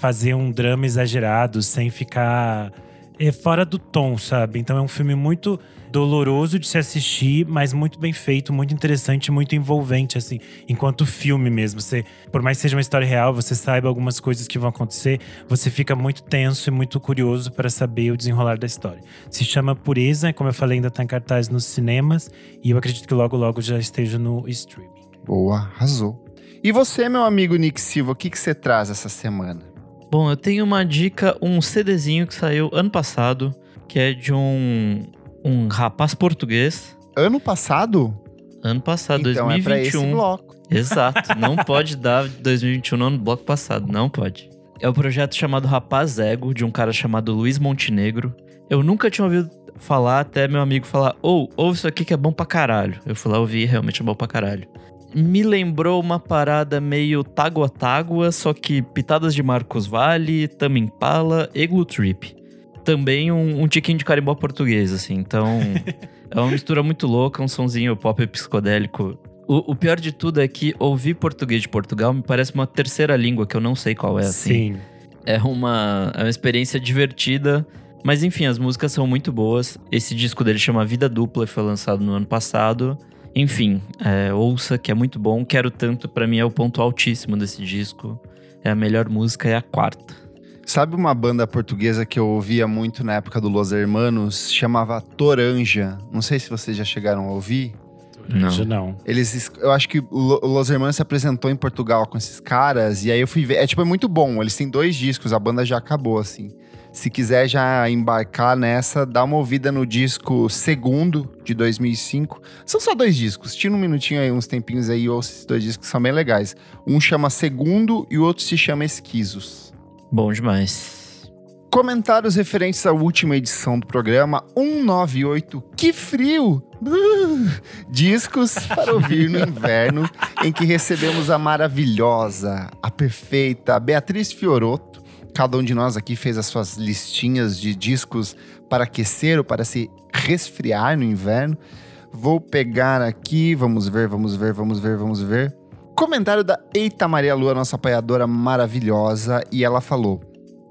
C: fazer um drama exagerado, sem ficar é, fora do tom, sabe? Então é um filme muito doloroso de se assistir, mas muito bem feito, muito interessante, muito envolvente, assim, enquanto filme mesmo. Você, por mais que seja uma história real, você saiba algumas coisas que vão acontecer, você fica muito tenso e muito curioso para saber o desenrolar da história. Se chama Pureza, como eu falei, ainda está em cartaz nos cinemas, e eu acredito que logo, logo já esteja no streaming.
A: Boa, arrasou. E você, meu amigo Nick Silva, o que, que você traz essa semana?
B: Bom, eu tenho uma dica, um CDzinho que saiu ano passado, que é de um, um rapaz português.
A: Ano passado?
B: Ano passado,
A: então é pra esse
B: 2021.
A: bloco.
B: Exato, não pode dar 2021 no bloco passado, não pode. É o um projeto chamado Rapaz Ego, de um cara chamado Luiz Montenegro. Eu nunca tinha ouvido falar, até meu amigo falar: Ou, oh, ouve isso aqui que é bom pra caralho. Eu fui lá ouvir, realmente é bom pra caralho. Me lembrou uma parada meio tágua-tágua, só que pitadas de Marcos Vale, Tame Impala e Glue Trip. Também um, um tiquinho de carimbó português, assim. Então, é uma mistura muito louca, um sonzinho pop psicodélico o, o, pior de tudo é que ouvir português de Portugal me parece uma terceira língua que eu não sei qual é. Assim.
C: Sim.
B: É uma, é uma experiência divertida. Mas enfim, as músicas são muito boas. Esse disco dele chama Vida Dupla e foi lançado no ano passado. Enfim, é, ouça que é muito bom. Quero tanto, para mim é o ponto altíssimo desse disco. É a melhor música, é a quarta.
A: Sabe uma banda portuguesa que eu ouvia muito na época do Los Hermanos? Chamava Toranja. Não sei se vocês já chegaram a ouvir.
C: Não. não.
A: Eles, eu acho que o Los Hermanos se apresentou em Portugal com esses caras e aí eu fui ver. É tipo, é muito bom. Eles têm dois discos, a banda já acabou, assim. Se quiser já embarcar nessa, dá uma ouvida no disco segundo de 2005. São só dois discos. Tira um minutinho aí, uns tempinhos aí, ouça esses dois discos que são bem legais. Um chama Segundo e o outro se chama Esquisos.
B: Bom demais.
A: Comentários referentes à última edição do programa 198. Que frio! Uh, discos para ouvir no inverno, em que recebemos a maravilhosa, a perfeita Beatriz Fioroto. Cada um de nós aqui fez as suas listinhas de discos para aquecer ou para se resfriar no inverno. Vou pegar aqui, vamos ver, vamos ver, vamos ver, vamos ver. Comentário da Eita Maria Lua, nossa apoiadora maravilhosa, e ela falou: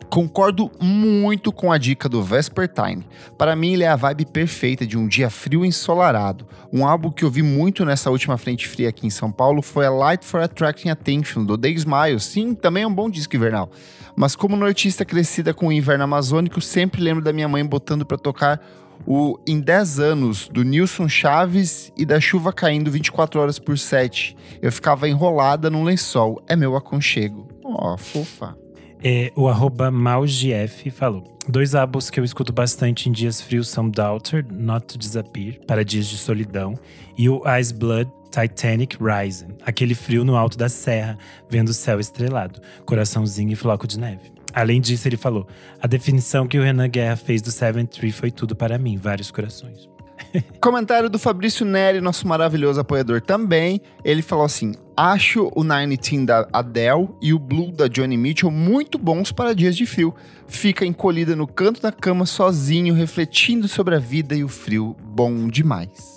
A: Concordo muito com a dica do Vesper Time. Para mim, ele é a vibe perfeita de um dia frio e ensolarado. Um álbum que eu vi muito nessa última frente fria aqui em São Paulo foi a Light for Attracting Attention, do Day Smile. Sim, também é um bom disco invernal. Mas como nortista crescida com o inverno amazônico, sempre lembro da minha mãe botando para tocar o Em 10 Anos, do Nilson Chaves e da Chuva Caindo 24 Horas por 7. Eu ficava enrolada num lençol. É meu aconchego. Ó, oh, fofa.
C: É, o arroba MausGF falou. Dois álbuns que eu escuto bastante em dias frios são Daughter, Not to Disappear, para dias de solidão, e o Ice Blood Titanic Rising, aquele frio no alto da serra, vendo o céu estrelado, coraçãozinho e floco de neve. Além disso, ele falou: a definição que o Renan Guerra fez do Seven Tree foi tudo para mim, vários corações.
A: Comentário do Fabrício Neri, nosso maravilhoso apoiador também. Ele falou assim: Acho o Nine Teen da Adele e o Blue da Johnny Mitchell muito bons para dias de frio. Fica encolhida no canto da cama sozinho, refletindo sobre a vida e o frio. Bom demais.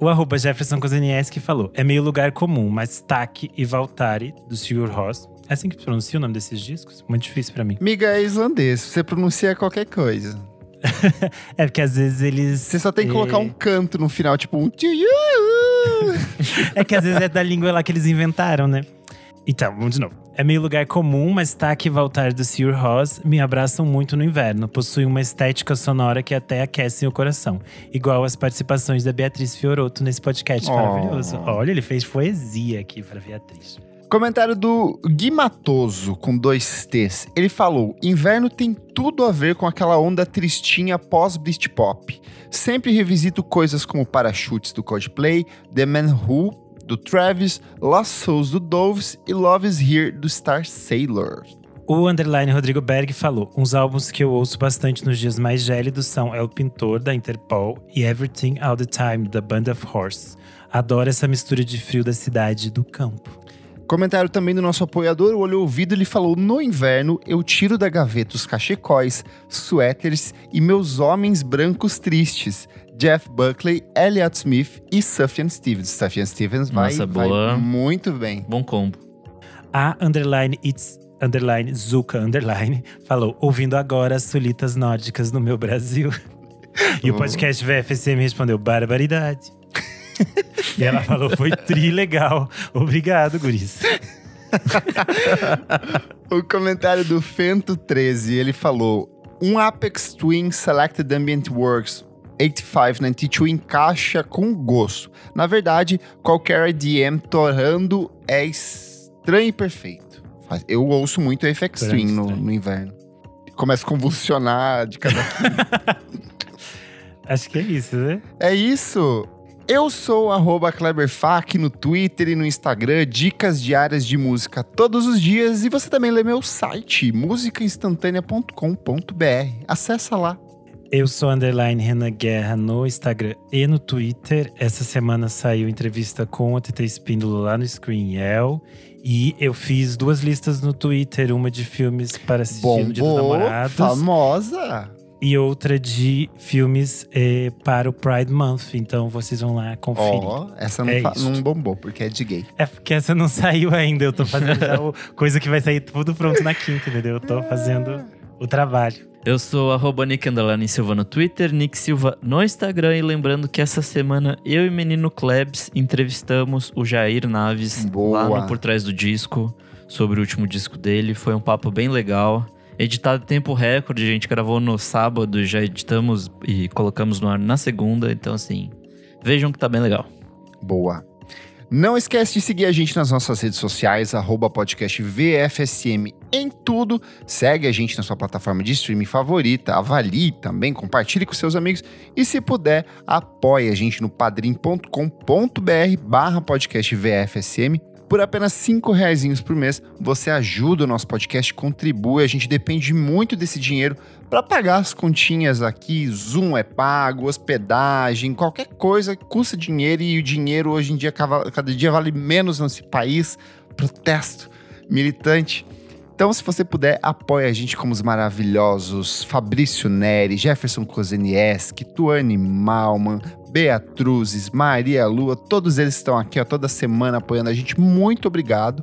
C: O arroba Jefferson Kozenieski falou: É meio lugar comum, mas Taque e Valtari, do Sigur Ross. É assim que pronuncia o nome desses discos? Muito difícil pra mim.
A: Miga é islandês, você pronuncia qualquer coisa.
C: É porque às vezes eles.
A: Você só tem que colocar
C: é,
A: um canto no final, tipo um.
C: É que às vezes é da língua lá que eles inventaram, né? Então, vamos de novo. É meio lugar comum, mas Tack e Valtar do Sr. Ross me abraçam muito no inverno. Possuem uma estética sonora que até aquecem o coração. Igual as participações da Beatriz Fioroto nesse podcast
A: Oh.
C: maravilhoso. Olha, ele fez poesia aqui pra Beatriz.
A: Comentário do Gui Matoso, com dois T's. Ele falou: Inverno tem tudo a ver com aquela onda tristinha pós-Britpop. Sempre revisito coisas como Parachutes do Coldplay, The Man Who do Travis, Lost Souls do Doves e Love Is Here do Star Sailor.
C: O underline Rodrigo Berg falou: uns álbuns que eu ouço bastante nos dias mais gélidos são El Pintor, da Interpol, e Everything All the Time, da Band of Horse. Adoro essa mistura de frio da cidade e do campo.
A: Comentário também do nosso apoiador, o Olho Ouvido, ele falou: No inverno eu tiro da gaveta os cachecóis, suéteres e meus homens brancos tristes. Jeff Buckley, Elliot Smith e Sufjan Stevens. Sufjan Stevens vai,
B: Nossa,
A: vai
B: boa.
A: muito bem.
B: Bom combo.
C: A underline it's underline Zuka underline falou: ouvindo agora as solitas nórdicas no meu Brasil. E o podcast VFSM respondeu: barbaridade. E ela falou: foi tri legal. Obrigado, Guris.
A: O comentário do Fento13, ele falou: Um Apex Twin Selected Ambient Works 8592 encaixa com gosto. Na verdade, qualquer IDM torrando é estranho e perfeito. Eu ouço muito Apex Twin no, no inverno. Começa a convulsionar de cada.
C: Acho que é isso, né?
A: é isso! Eu sou arroba KleberFac no Twitter e no Instagram, dicas diárias de música todos os dias. E você também lê meu site, musicainstantanea.com.br. Acessa lá.
C: Eu sou underline Renan Guerra no Instagram e no Twitter. Essa semana saiu entrevista com o TT Espíndola lá no Screenel. E eu fiz duas listas no Twitter, uma de filmes para assistir no Dia dos
A: Bombou,
C: Namorados
A: famosa.
C: E outra de filmes eh, para o Pride Month. Então vocês vão lá conferir.
A: Ó, essa não,
C: É
A: não bombou, porque é de gay.
C: É porque essa não saiu ainda. Eu tô fazendo já o, coisa que vai sair tudo pronto na quinta, entendeu? Eu tô fazendo o trabalho.
B: Eu sou arroba Nick Silva no Twitter, Nick Silva no Instagram. E lembrando que essa semana eu e o menino Klebs entrevistamos o Jair Naves
A: Boa.
B: lá no Por Trás do Disco, sobre o último disco dele. Foi um papo bem legal. Editado em tempo recorde, a gente gravou no sábado, já editamos e colocamos no ar na segunda. Então, assim, vejam que tá bem legal.
A: Boa. Não esquece de seguir a gente nas nossas redes sociais, arroba podcast VFSM em tudo. Segue a gente na sua plataforma de streaming favorita, avalie também, compartilhe com seus amigos e se puder, apoie a gente no padrim.com.br barra podcast VFSM. Por apenas cinco reais por mês, você ajuda o nosso podcast, contribui. A gente depende muito desse dinheiro para pagar as continhas aqui. Zoom é pago, hospedagem, qualquer coisa custa dinheiro e o dinheiro hoje em dia cada dia vale menos nesse país. Protesto militante. Então, se você puder, apoie a gente como os maravilhosos Fabrício Neri, Jefferson Kozenieski, Tuane Malman, Beatruzes, Maria Lua, todos eles estão aqui ó, toda semana apoiando a gente. Muito obrigado.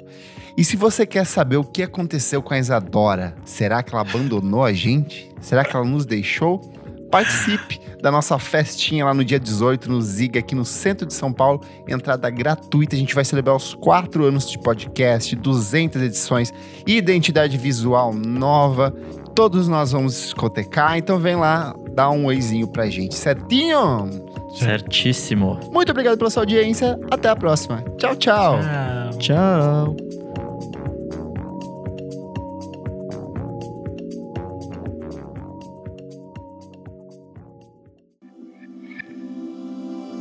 A: E se você quer saber o que aconteceu com a Isadora, será que ela abandonou a gente? Será que ela nos deixou? Participe da nossa festinha lá no dia 18 no Ziga, aqui no centro de São Paulo. Entrada gratuita. A gente vai celebrar os quatro anos de podcast, 200 edições, identidade visual nova. Todos nós vamos discotecar, então vem lá dar um oizinho pra gente, certinho?
B: Certíssimo.
A: Muito obrigado pela sua audiência. Até a próxima. Tchau, tchau.
C: Tchau.
B: Tchau.